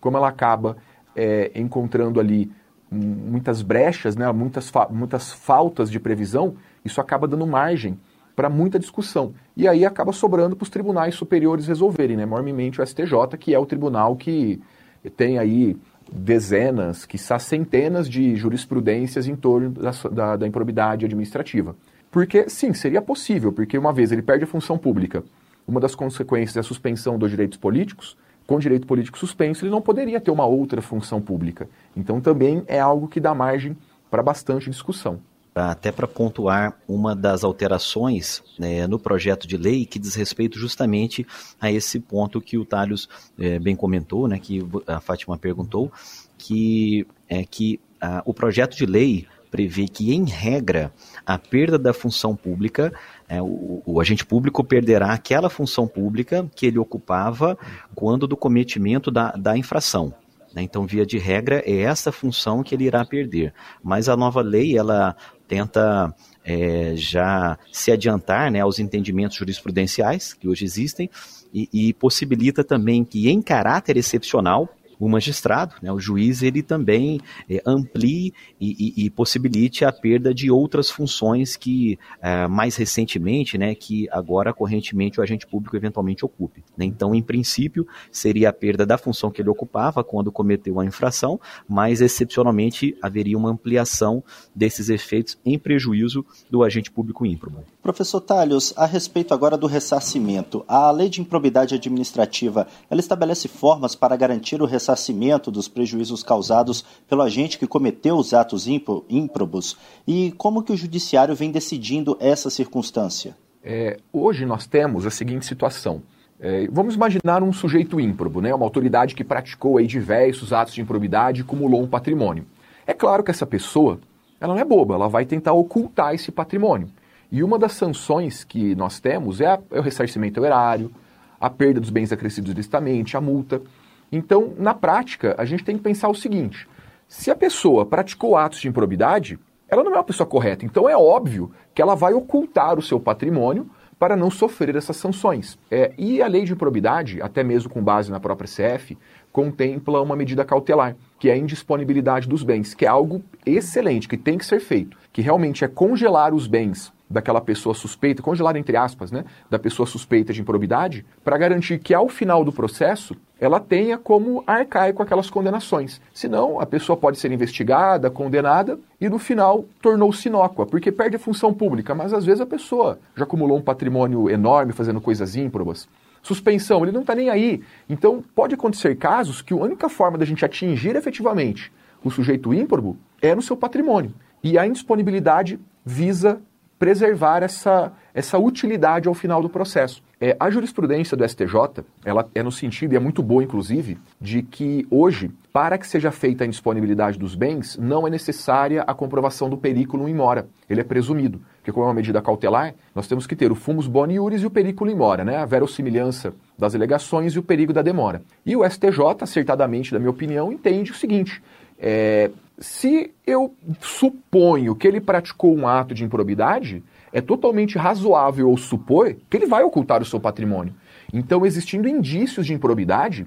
como ela acaba é, encontrando ali muitas brechas, né? Muitas, fa muitas faltas de previsão, isso acaba dando margem para muita discussão. E aí acaba sobrando para os tribunais superiores resolverem, né? Mormemente o STJ, que é o tribunal que tem aí dezenas, quiçá centenas de jurisprudências em torno da, da, da improbidade administrativa. Porque, sim, seria possível, porque uma vez ele perde a função pública, uma das consequências é a suspensão dos direitos políticos, com direito político suspenso, ele não poderia ter uma outra função pública. Então também é algo que dá margem para bastante discussão até para pontuar uma das alterações né, no projeto de lei que diz respeito justamente a esse ponto que o Talhos é, bem comentou, né, que a Fátima perguntou, que é que a, o projeto de lei prevê que, em regra, a perda da função pública, é, o, o, agente público perderá aquela função pública que ele ocupava quando do cometimento da, da infração. Né. Então, via de regra, é essa função que ele irá perder. Mas a nova lei, ela tenta é, já se adiantar né, aos entendimentos jurisprudenciais que hoje existem e, e possibilita também que, em caráter excepcional, o magistrado, né, o juiz, ele também é, amplie e, e, e, possibilite a perda de outras funções que é, mais recentemente, né, que agora correntemente o agente público eventualmente ocupe. Né? Então, em princípio, seria a perda da função que ele ocupava quando cometeu a infração, mas excepcionalmente haveria uma ampliação desses efeitos em prejuízo do agente público ímprobo. Professor Talhos, a respeito agora do ressarcimento, a lei de improbidade administrativa, ela estabelece formas para garantir o ressarcimento ressarcimento dos prejuízos causados pelo agente que cometeu os atos ímprobos e como que o judiciário vem decidindo essa circunstância? É, hoje nós temos a seguinte situação. É, vamos imaginar um sujeito ímprobo, né, uma autoridade que praticou aí diversos atos de improbidade e acumulou um patrimônio. É claro que essa pessoa ela não é boba, ela vai tentar ocultar esse patrimônio. E uma das sanções que nós temos é, a, é o ressarcimento erário, a perda dos bens acrescidos ilicitamente, a multa. Então, na prática, a gente tem que pensar o seguinte: se a pessoa praticou atos de improbidade, ela não é uma pessoa correta. Então é óbvio que ela vai ocultar o seu patrimônio para não sofrer essas sanções. É, e a lei de improbidade, até mesmo com base na própria CF, contempla uma medida cautelar, que é a indisponibilidade dos bens, que é algo excelente, que tem que ser feito, que realmente é congelar os bens daquela pessoa suspeita, congelar entre aspas, né, da pessoa suspeita de improbidade, para garantir que ao final do processo ela tenha como arcar com aquelas condenações. Senão, a pessoa pode ser investigada, condenada e no final tornou-se inócua, porque perde a função pública, mas às vezes a pessoa já acumulou um patrimônio enorme fazendo coisas ímprobas. Suspensão, ele não está nem aí. Então, pode acontecer casos que a única forma da gente atingir efetivamente o sujeito ímprobo é no seu patrimônio. E a indisponibilidade visa preservar essa, essa utilidade ao final do processo. É, a jurisprudência do STJ, ela é no sentido, e é muito boa inclusive, de que hoje, para que seja feita a indisponibilidade dos bens, não é necessária a comprovação do perículo in mora. Ele é presumido. Porque como é uma medida cautelar, nós temos que ter o fumus boni iuris e o perículo in mora, né? a verossimilhança das alegações e o perigo da demora. E o STJ, acertadamente, da minha opinião, entende o seguinte, é, se eu suponho que ele praticou um ato de improbidade, é totalmente razoável ou supor que ele vai ocultar o seu patrimônio. Então, existindo indícios de improbidade,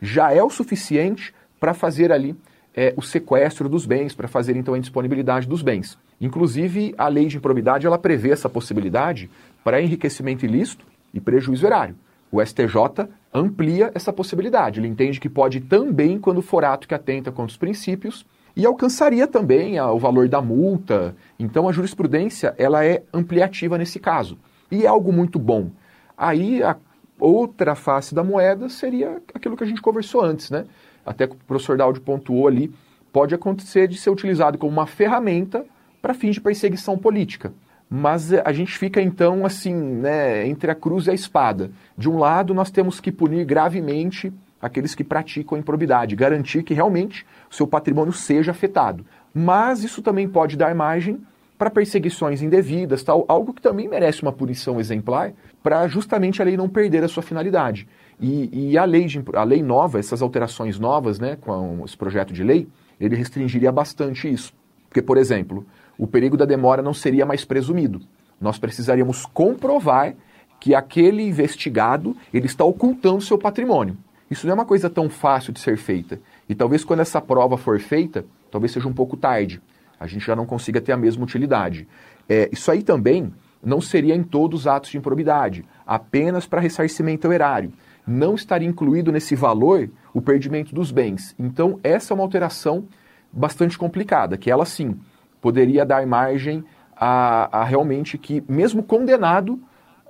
já é o suficiente para fazer ali é, o sequestro dos bens, para fazer então a indisponibilidade dos bens. Inclusive, a lei de improbidade ela prevê essa possibilidade para enriquecimento ilícito e prejuízo erário. O STJ amplia essa possibilidade. Ele entende que pode também, quando for ato que atenta contra os princípios, e alcançaria também o valor da multa. Então a jurisprudência ela é ampliativa nesse caso. E é algo muito bom. Aí a, outra face da moeda seria aquilo que a gente conversou antes, né? Até o professor Daldi pontuou ali, pode acontecer de ser utilizado como uma ferramenta para fins de perseguição política. Mas eh, a gente fica então assim, né, entre a cruz e a espada. De um lado, nós temos que punir gravemente aqueles que praticam a improbidade, garantir que realmente o seu patrimônio seja afetado. Mas isso também pode dar margem para perseguições indevidas, tal, algo que também merece uma punição exemplar, para justamente a lei não perder a sua finalidade. E, e a, lei de, a lei nova, essas alterações novas, né, com esse projeto de lei, ele restringiria bastante isso. Porque, por exemplo, o perigo da demora não seria mais presumido. Nós precisaríamos comprovar que aquele investigado ele está ocultando seu patrimônio. Isso não é uma coisa tão fácil de ser feita. E talvez quando essa prova for feita, talvez seja um pouco tarde. A gente já não consiga ter a mesma utilidade. É, isso aí também não seria em todos os atos de improbidade, apenas para ressarcimento ao erário. Não estaria incluído nesse valor o perdimento dos bens. Então, essa é uma alteração bastante complicada, que ela sim poderia dar margem a, a realmente que, mesmo condenado,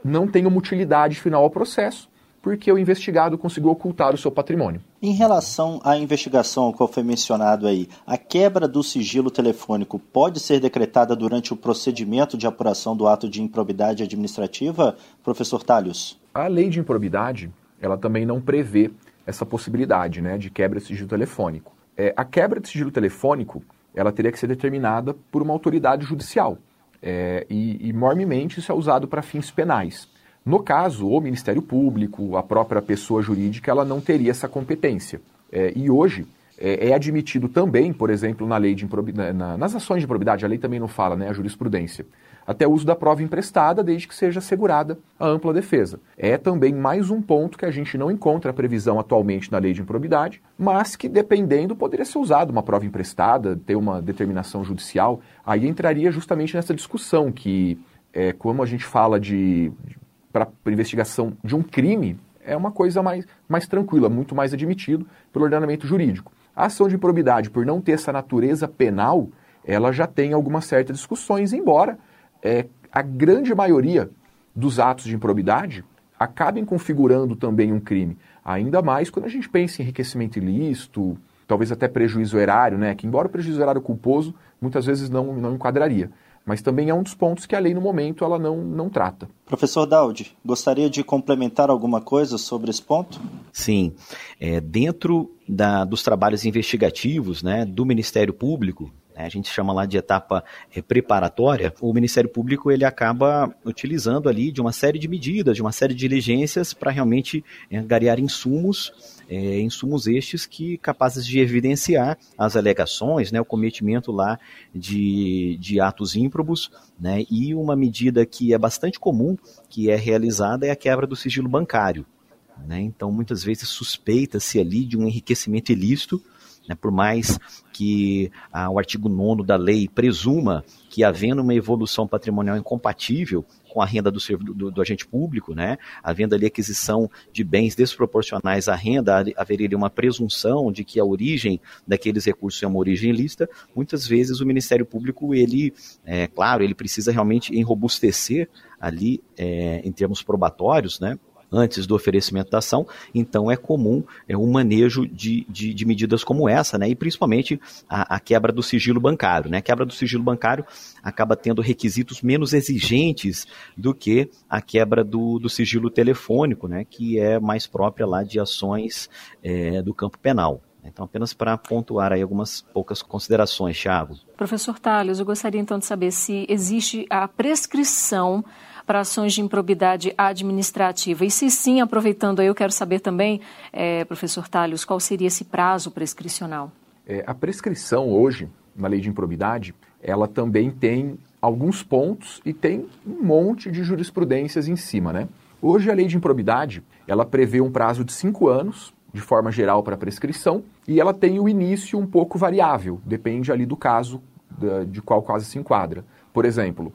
não tenha uma utilidade final ao processo, porque o investigado conseguiu ocultar o seu patrimônio. Em relação à investigação que foi mencionado aí, a quebra do sigilo telefônico pode ser decretada durante o procedimento de apuração do ato de improbidade administrativa, professor Talhos? A lei de improbidade, ela também não prevê essa possibilidade né, de quebra de sigilo telefônico. É, a quebra de sigilo telefônico, ela teria que ser determinada por uma autoridade judicial. É, e, e, mormemente, isso é usado para fins penais. No caso, o Ministério Público, a própria pessoa jurídica, ela não teria essa competência. É, e hoje é, é, admitido também, por exemplo, na lei de improbidade, na, nas ações de improbidade, a lei também não fala, né, a jurisprudência, até o uso da prova emprestada, desde que seja assegurada a ampla defesa. É também mais um ponto que a gente não encontra a previsão atualmente na lei de improbidade, mas que, dependendo, poderia ser usado uma prova emprestada, ter uma determinação judicial. Aí entraria justamente nessa discussão que, é, como a gente fala de, para investigação de um crime, é uma coisa mais, mais tranquila, muito mais admitido pelo ordenamento jurídico. A ação de improbidade, por não ter essa natureza penal, ela já tem algumas certas discussões, embora é, a grande maioria dos atos de improbidade acabem configurando também um crime. Ainda mais quando a gente pensa em enriquecimento ilícito, talvez até prejuízo erário, né? que embora o prejuízo erário culposo muitas vezes não, não enquadraria. Mas também é um dos pontos que a lei, no momento, ela não, não trata. Professor Daudi, gostaria de complementar alguma coisa sobre esse ponto? Sim. É, dentro da, dos trabalhos investigativos né, do Ministério Público, a gente chama lá de etapa é, preparatória, o Ministério Público ele acaba utilizando ali de uma série de medidas, de uma série de diligências para realmente é, garear insumos é, insumos estes que capazes de evidenciar as alegações, né, o cometimento lá de, de atos ímprobos, né, e uma medida que é bastante comum, que é realizada, é a quebra do sigilo bancário. Né, então, muitas vezes suspeita-se ali de um enriquecimento ilícito, né, por mais que ah, o artigo 9 da lei presuma que, havendo uma evolução patrimonial incompatível com a renda do, do, do, agente público, né, havendo ali aquisição de bens desproporcionais à renda, haveria uma presunção de que a origem daqueles recursos é uma origem ilícita, muitas vezes o Ministério Público, ele, é claro, ele precisa realmente enrobustecer ali é, em termos probatórios, né, antes do oferecimento da ação, então é comum é, um manejo de, de, de medidas como essa, né? E principalmente a, a, quebra do sigilo bancário, né? A quebra do sigilo bancário acaba tendo requisitos menos exigentes do que a quebra do, do sigilo telefônico, né? Que é mais própria lá de ações é, do campo penal. Então, apenas para pontuar aí algumas poucas considerações, Thiago. Professor Tales, eu gostaria então de saber se existe a prescrição para ações de improbidade administrativa? E se sim, aproveitando aí, eu quero saber também, é, professor Talhos, qual seria esse prazo prescricional? É, a prescrição hoje, na lei de improbidade, ela também tem alguns pontos e tem um monte de jurisprudências em cima, né? Hoje a lei de improbidade, ela prevê um prazo de cinco anos, de forma geral, para prescrição, e ela tem o início um pouco variável, depende ali do caso de qual quase se enquadra. Por exemplo,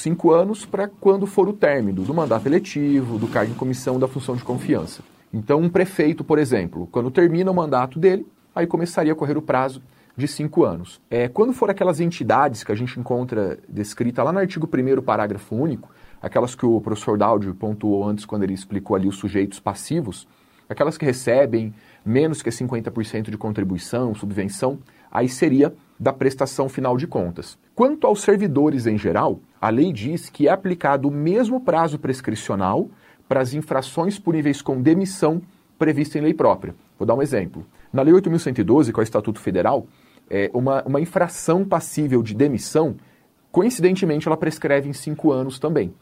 cinco anos para quando for o término do mandato eletivo, do cargo em comissão da função de confiança. Então, um prefeito, por exemplo, quando termina o mandato dele, aí começaria a correr o prazo de cinco anos. É, quando for aquelas entidades que a gente encontra descrita lá no artigo 1 parágrafo único, aquelas que o professor Daldi pontuou antes quando ele explicou ali os sujeitos passivos, aquelas que recebem menos que 50% de contribuição, subvenção, aí seria da prestação final de contas. Quanto aos servidores em geral, a lei diz que é aplicado o mesmo prazo prescricional para as infrações puníveis com demissão prevista em lei própria. Vou dar um exemplo. Na Lei 8.112, que é o Estatuto Federal, é uma, uma infração passível de demissão, coincidentemente, ela prescreve em cinco anos também.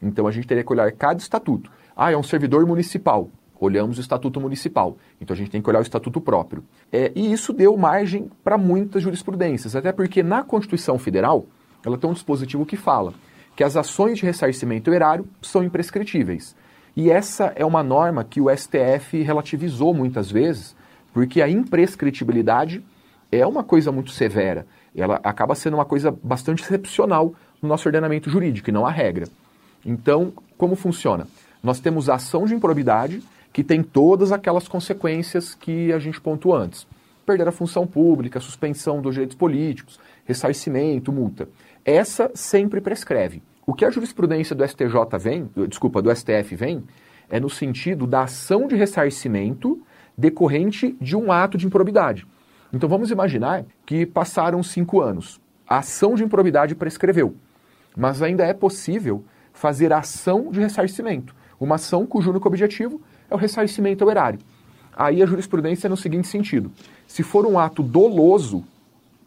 Então a gente teria que olhar cada estatuto. Ah, é um servidor municipal. Olhamos o estatuto municipal. Então a gente tem que olhar o estatuto próprio. É, e isso deu margem para muitas jurisprudências, até porque na Constituição Federal ela tem um dispositivo que fala que as ações de ressarcimento erário são imprescritíveis. E essa é uma norma que o STF relativizou muitas vezes, porque a imprescritibilidade é uma coisa muito severa. Ela acaba sendo uma coisa bastante excepcional no nosso ordenamento jurídico, e não a regra. Então, como funciona? Nós temos a ação de improbidade, que tem todas aquelas consequências que a gente pontuou antes. Perder a função pública, suspensão dos direitos políticos, ressarcimento, multa. Essa sempre prescreve. O que a jurisprudência do STJ vem, desculpa, do STF vem, é no sentido da ação de ressarcimento decorrente de um ato de improbidade. Então vamos imaginar que passaram cinco anos. A ação de improbidade prescreveu, mas ainda é possível fazer ação de ressarcimento, uma ação cujo único objetivo é o ressarcimento ao erário. Aí a jurisprudência é no seguinte sentido: se for um ato doloso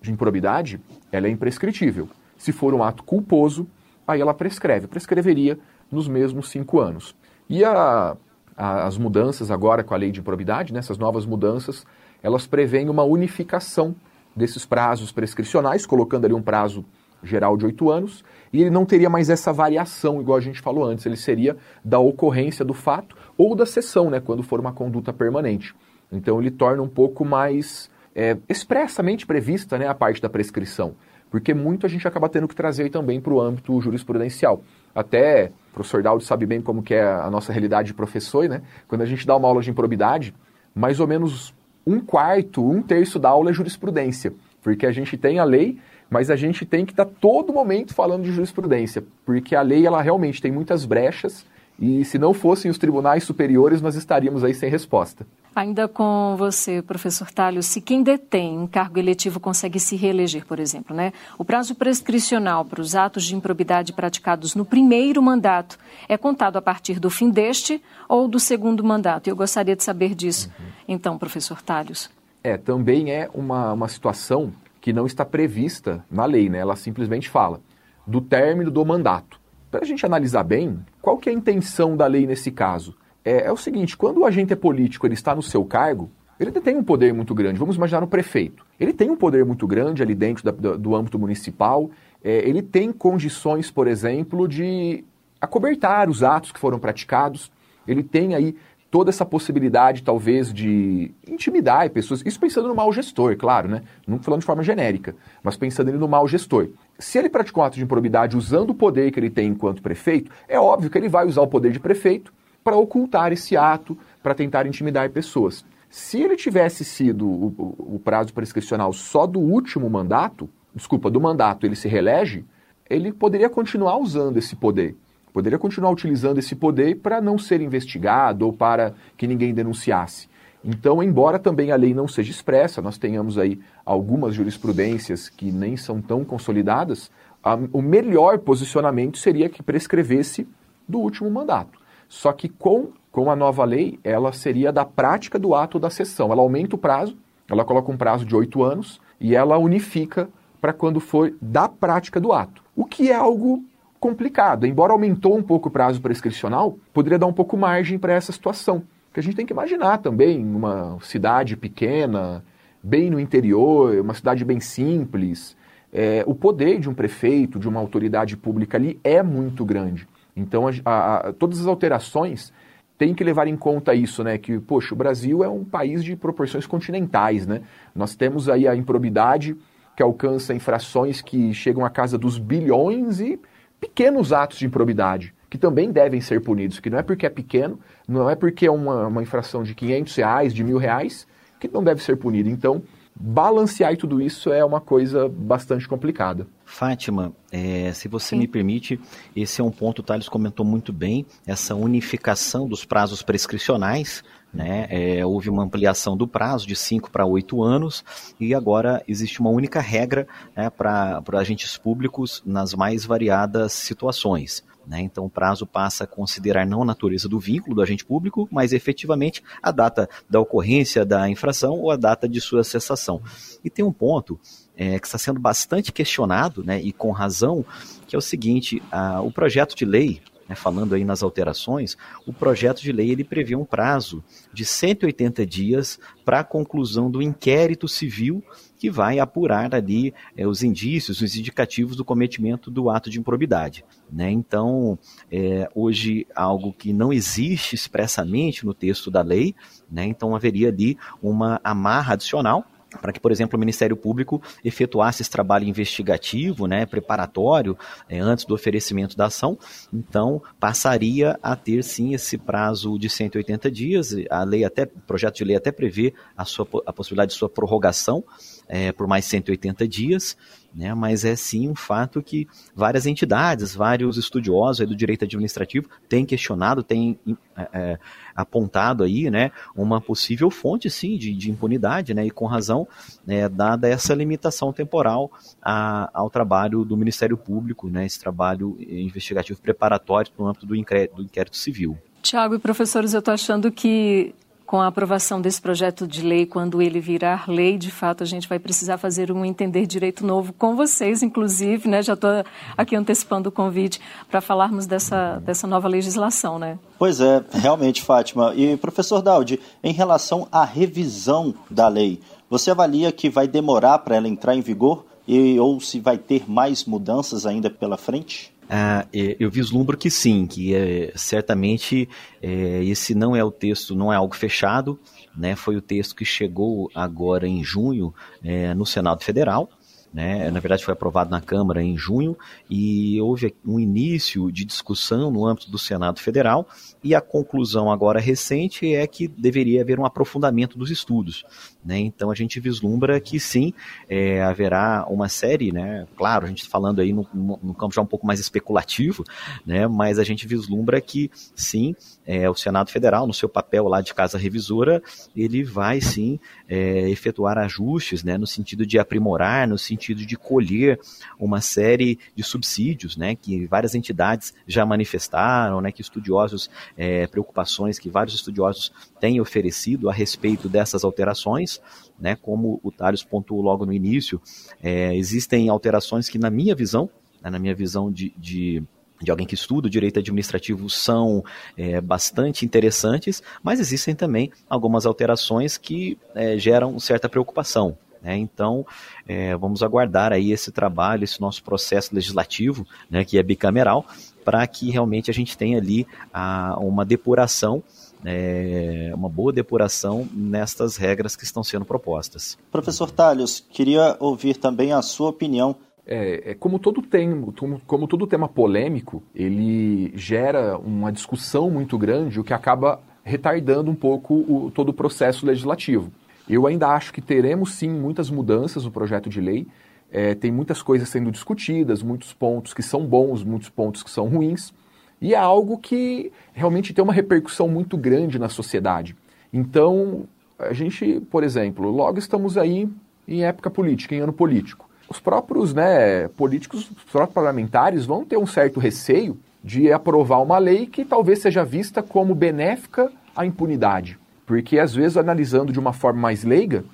de improbidade, ela é imprescritível. Se for um ato culposo, aí ela prescreve. Prescreveria nos mesmos cinco anos. E a, a, as mudanças agora com a lei de improbidade, né, essas novas mudanças, elas prevêem uma unificação desses prazos prescricionais, colocando ali um prazo geral de oito anos, e ele não teria mais essa variação, igual a gente falou antes, ele seria da ocorrência do fato ou da sessão, né, quando for uma conduta permanente. Então ele torna um pouco mais é, expressamente prevista né, a parte da prescrição porque muito a gente acaba tendo que trazer também para o âmbito jurisprudencial. Até o professor Daldo sabe bem como que é a nossa realidade de professor, né? Quando a gente dá uma aula de improbidade, mais ou menos um quarto, um terço da aula é jurisprudência, porque a gente tem a lei, mas a gente tem que estar todo momento falando de jurisprudência, porque a lei ela realmente tem muitas brechas e se não fossem os tribunais superiores, nós estaríamos aí sem resposta. Ainda com você, professor Talho, se quem detém um cargo eletivo consegue se reeleger, por exemplo, né? O prazo prescricional para os atos de improbidade praticados no primeiro mandato é contado a partir do fim deste ou do segundo mandato? Eu gostaria de saber disso. Uhum. Então, professor Talhos. É, também é uma, uma situação que não está prevista na lei, né? Ela simplesmente fala do término do mandato. Para a gente analisar bem, qual que é a intenção da lei nesse caso? É, é, o seguinte, quando o agente é político ele está no seu cargo, ele tem um poder muito grande. Vamos imaginar o prefeito. Ele tem um poder muito grande ali dentro da, do, do, âmbito municipal. É, ele tem condições, por exemplo, de acobertar os atos que foram praticados. Ele tem aí toda essa possibilidade, talvez, de intimidar pessoas. Isso pensando no mau gestor, claro, né? Não falando de forma genérica, mas pensando no mau gestor. Se ele praticou um ato de improbidade usando o poder que ele tem enquanto prefeito, é óbvio que ele vai usar o poder de prefeito para ocultar esse ato, para tentar intimidar pessoas. Se ele tivesse sido o, o prazo prescricional só do último mandato, desculpa, do mandato ele se reelege, ele poderia continuar usando esse poder poderia continuar utilizando esse poder para não ser investigado ou para que ninguém denunciasse. Então, embora também a lei não seja expressa, nós tenhamos aí algumas jurisprudências que nem são tão consolidadas, a, o melhor posicionamento seria que prescrevesse do último mandato. Só que com, com a nova lei, ela seria da prática do ato da sessão. Ela aumenta o prazo, ela coloca um prazo de oito anos e ela unifica para quando for da prática do ato. O que é algo complicado. Embora aumentou um pouco o prazo prescricional, poderia dar um pouco margem para essa situação. Que a gente tem que imaginar também uma cidade pequena, bem no interior, uma cidade bem simples. É, o poder de um prefeito, de uma autoridade pública ali é muito grande. Então, a, a, todas as alterações têm que levar em conta isso, né? Que, poxa, o Brasil é um país de proporções continentais, né? Nós temos aí a improbidade que alcança infrações que chegam à casa dos bilhões e pequenos atos de improbidade, que também devem ser punidos, que não é porque é pequeno, não é porque é uma, uma infração de 500 reais, de mil reais, que não deve ser punido. Então, balancear tudo isso é uma coisa bastante complicada. Fátima, é, se você Sim. me permite, esse é um ponto, o Thales comentou muito bem, essa unificação dos prazos prescricionais, né? É, houve uma ampliação do prazo de 5 para 8 anos e agora existe uma única regra né, para agentes públicos nas mais variadas situações. Né? Então, o prazo passa a considerar não a natureza do vínculo do agente público, mas efetivamente a data da ocorrência da infração ou a data de sua cessação. E tem um ponto é, que está sendo bastante questionado, né, e com razão, que é o seguinte: a, o projeto de lei, né, falando aí nas alterações, o projeto de lei ele prevê um prazo de 180 dias para a conclusão do inquérito civil que vai apurar ali é, os indícios, os indicativos do cometimento do ato de improbidade. Né? Então, é, hoje, algo que não existe expressamente no texto da lei, né? então haveria ali uma amarra adicional para que, por exemplo, o Ministério Público efetuasse esse trabalho investigativo, né, preparatório, é, antes do oferecimento da ação. Então, passaria a ter sim esse prazo de 180 dias. A lei até, o projeto de lei até prevê a, sua, a possibilidade de sua prorrogação é, por mais 180 dias, né, mas é sim um fato que várias entidades, vários estudiosos do direito administrativo têm questionado, têm é, é, apontado aí, né, uma possível fonte, sim, de, de impunidade, né, e com razão, né, dada essa limitação temporal a, ao trabalho do Ministério Público, né, esse trabalho investigativo preparatório no âmbito do inquérito, do inquérito civil. Tiago e professores, eu estou achando que com a aprovação desse projeto de lei, quando ele virar lei, de fato, a gente vai precisar fazer um entender direito novo com vocês, inclusive, né? Já estou aqui antecipando o convite para falarmos dessa, dessa nova legislação, né? Pois é, realmente, Fátima. E, professor Daudi, em relação à revisão da lei, você avalia que vai demorar para ela entrar em vigor e, ou se vai ter mais mudanças ainda pela frente? Ah, é, eu vislumbro que sim, que é, certamente é, esse não é o texto, não é algo fechado, né? Foi o texto que chegou agora em junho é, no Senado Federal. Né? Na verdade, foi aprovado na Câmara em junho e houve um início de discussão no âmbito do Senado Federal e a conclusão agora recente é que deveria haver um aprofundamento dos estudos. Né? Então a gente vislumbra que sim, é, haverá uma série, né? claro, a gente falando aí no, no, campo já um pouco mais especulativo, né? mas a gente vislumbra que sim, é, o Senado Federal, no seu papel lá de casa revisora, ele vai sim é, efetuar ajustes né? no sentido de aprimorar, no sentido de colher uma série de subsídios né? que várias entidades já manifestaram, né? que estudiosos, é, preocupações que vários estudiosos têm oferecido a respeito dessas alterações né? Como o Thales pontuou logo no início, é, existem alterações que, na minha visão, né, na minha visão de, de de alguém que estuda o direito administrativo são é, bastante interessantes, mas existem também algumas alterações que é, geram certa preocupação. Né? Então, é, vamos aguardar aí esse trabalho, esse nosso processo legislativo, né, que é bicameral, para que realmente a gente tenha ali a, uma depuração é, uma boa depuração nestas regras que estão sendo propostas. Professor Talhos, queria ouvir também a sua opinião. É, é como, todo tema, como, como todo tema polêmico, ele gera uma discussão muito grande, o que acaba retardando um pouco o, todo o processo legislativo. Eu ainda acho que teremos sim muitas mudanças no projeto de lei. É, tem muitas coisas sendo discutidas, muitos pontos que são bons, muitos pontos que são ruins. E é algo que realmente tem uma repercussão muito grande na sociedade. Então, a gente, por exemplo, logo estamos aí em época política, em ano político. Os próprios né, políticos, os próprios parlamentares vão ter um certo receio de aprovar uma lei que talvez seja vista como benéfica à impunidade. Porque, às vezes, analisando de uma forma mais leiga,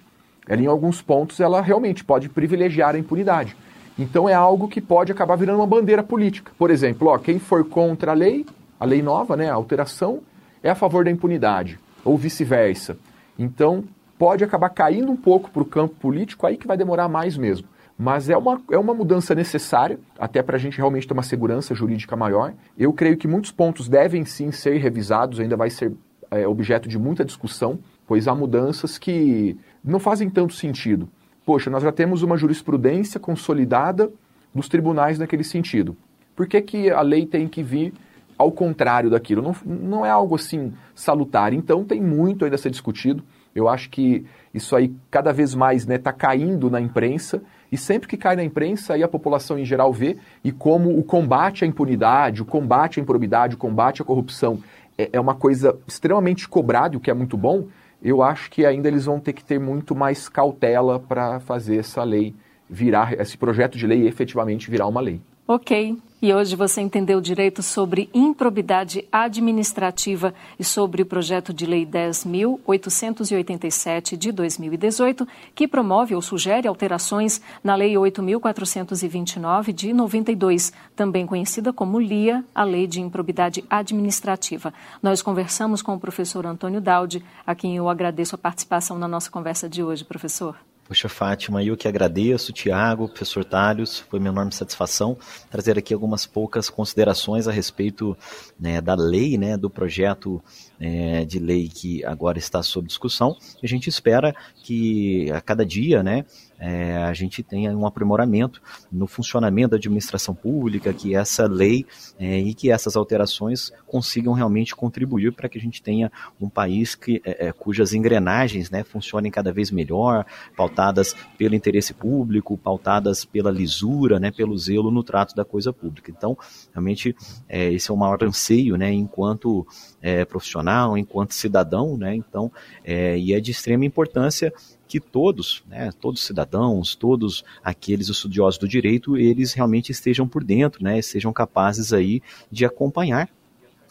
ela, em alguns pontos ela realmente pode privilegiar a impunidade. Então é algo que pode acabar virando uma bandeira política. Por exemplo, ó, quem for contra a lei, a lei nova, né, a alteração, é a favor da impunidade, ou vice-versa. Então pode acabar caindo um pouco para o campo político, aí que vai demorar mais mesmo. Mas é uma, é uma mudança necessária, até para a gente realmente ter uma segurança jurídica maior. Eu creio que muitos pontos devem sim ser revisados, ainda vai ser é, objeto de muita discussão, pois há mudanças que não fazem tanto sentido poxa, nós já temos uma jurisprudência consolidada dos tribunais naquele sentido. Por que, que a lei tem que vir ao contrário daquilo? Não, não é algo assim salutar. Então tem muito ainda a ser discutido. Eu acho que isso aí cada vez mais está né, tá caindo na imprensa e sempre que cai na imprensa, aí a população em geral vê e como o combate à impunidade, o combate à improbidade, o combate à corrupção é, é uma coisa extremamente cobrada, o que é muito bom, eu acho que ainda eles vão ter que ter muito mais cautela para fazer essa lei virar, esse projeto de lei efetivamente virar uma lei. Ok. E hoje você entendeu direito sobre improbidade administrativa e sobre o projeto de lei 10.887 de 2018, que promove ou sugere alterações na lei 8.429 de 92, também conhecida como LIA, a Lei de Improbidade Administrativa. Nós conversamos com o professor Antônio Daudi, a quem eu agradeço a participação na nossa conversa de hoje, professor. Poxa, Fátima, eu que agradeço, Tiago, professor Talhos, foi uma enorme satisfação trazer aqui algumas poucas considerações a respeito né, da lei, né, do projeto é, de lei que agora está sob discussão. A gente espera que a cada dia, né, é, a gente tenha um aprimoramento no funcionamento da administração pública, que essa lei é, e que essas alterações consigam realmente contribuir para que a gente tenha um país que, é, é, cujas engrenagens né, funcionem cada vez melhor, pautadas pelo interesse público, pautadas pela lisura, né, pelo zelo no trato da coisa pública. Então, realmente, é, esse é o maior anseio, né, enquanto é, profissional, enquanto cidadão, né, então, e é de extrema importância que todos, né, todos os cidadãos, todos aqueles estudiosos do direito, eles realmente estejam por dentro, né, sejam capazes aí de acompanhar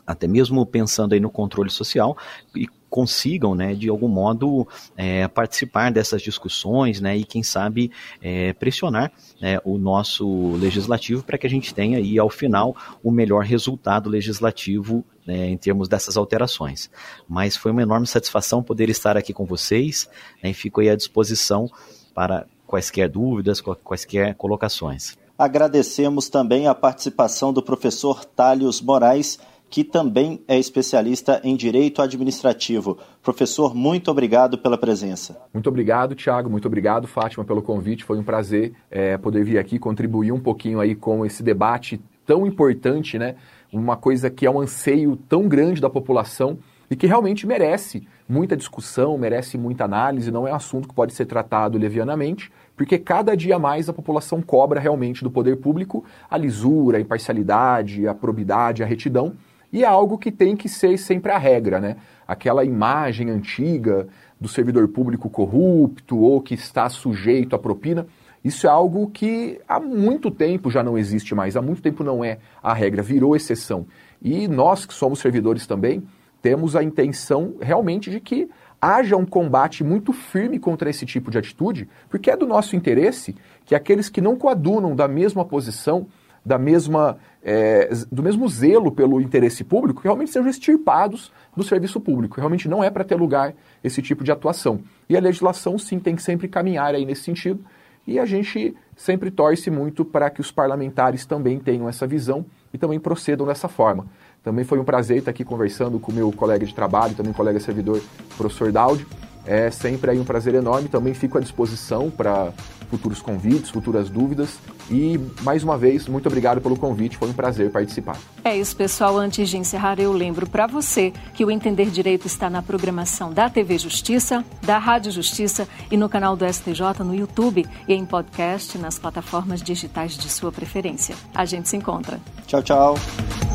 até mesmo pensando aí no controle social e consigam, né, de algum modo é, participar dessas discussões, né, e quem sabe é, pressionar né, o nosso legislativo para que a gente tenha aí ao final o melhor resultado legislativo né, em termos dessas alterações. Mas foi uma enorme satisfação poder estar aqui com vocês né, e fico aí à disposição para quaisquer dúvidas, quaisquer colocações. Agradecemos também a participação do professor Talios Moraes, que também é especialista em direito administrativo. Professor, muito obrigado pela presença. Muito obrigado, Tiago. Muito obrigado, Fátima, pelo convite. Foi um prazer é, poder vir aqui contribuir um pouquinho aí com esse debate tão importante, né? Uma coisa que é um anseio tão grande da população e que realmente merece muita discussão, merece muita análise, não é um assunto que pode ser tratado levianamente, porque cada dia mais a população cobra realmente do poder público a lisura, a imparcialidade, a probidade, a retidão, e é algo que tem que ser sempre a regra, né? Aquela imagem antiga do servidor público corrupto ou que está sujeito à propina, isso é algo que há muito tempo já não existe mais, há muito tempo não é a regra, virou exceção. E nós que somos servidores também, temos a intenção realmente de que haja um combate muito firme contra esse tipo de atitude, porque é do nosso interesse que aqueles que não coadunam da mesma posição, da mesma, é, do mesmo zelo pelo interesse público, realmente sejam extirpados do serviço público. Realmente não é para ter lugar esse tipo de atuação. E a legislação, sim, tem que sempre caminhar aí nesse sentido. E a gente sempre torce muito para que os parlamentares também tenham essa visão e também procedam dessa forma. Também foi um prazer estar aqui conversando com meu colega de trabalho, também colega servidor, professor Daudi. É sempre aí um prazer enorme. Também fico à disposição para futuros convites, futuras dúvidas. E, mais uma vez, muito obrigado pelo convite, foi um prazer participar. É isso, pessoal. Antes de encerrar, eu lembro para você que o Entender Direito está na programação da TV Justiça, da Rádio Justiça e no canal do STJ no YouTube e em podcast nas plataformas digitais de sua preferência. A gente se encontra. Tchau, tchau.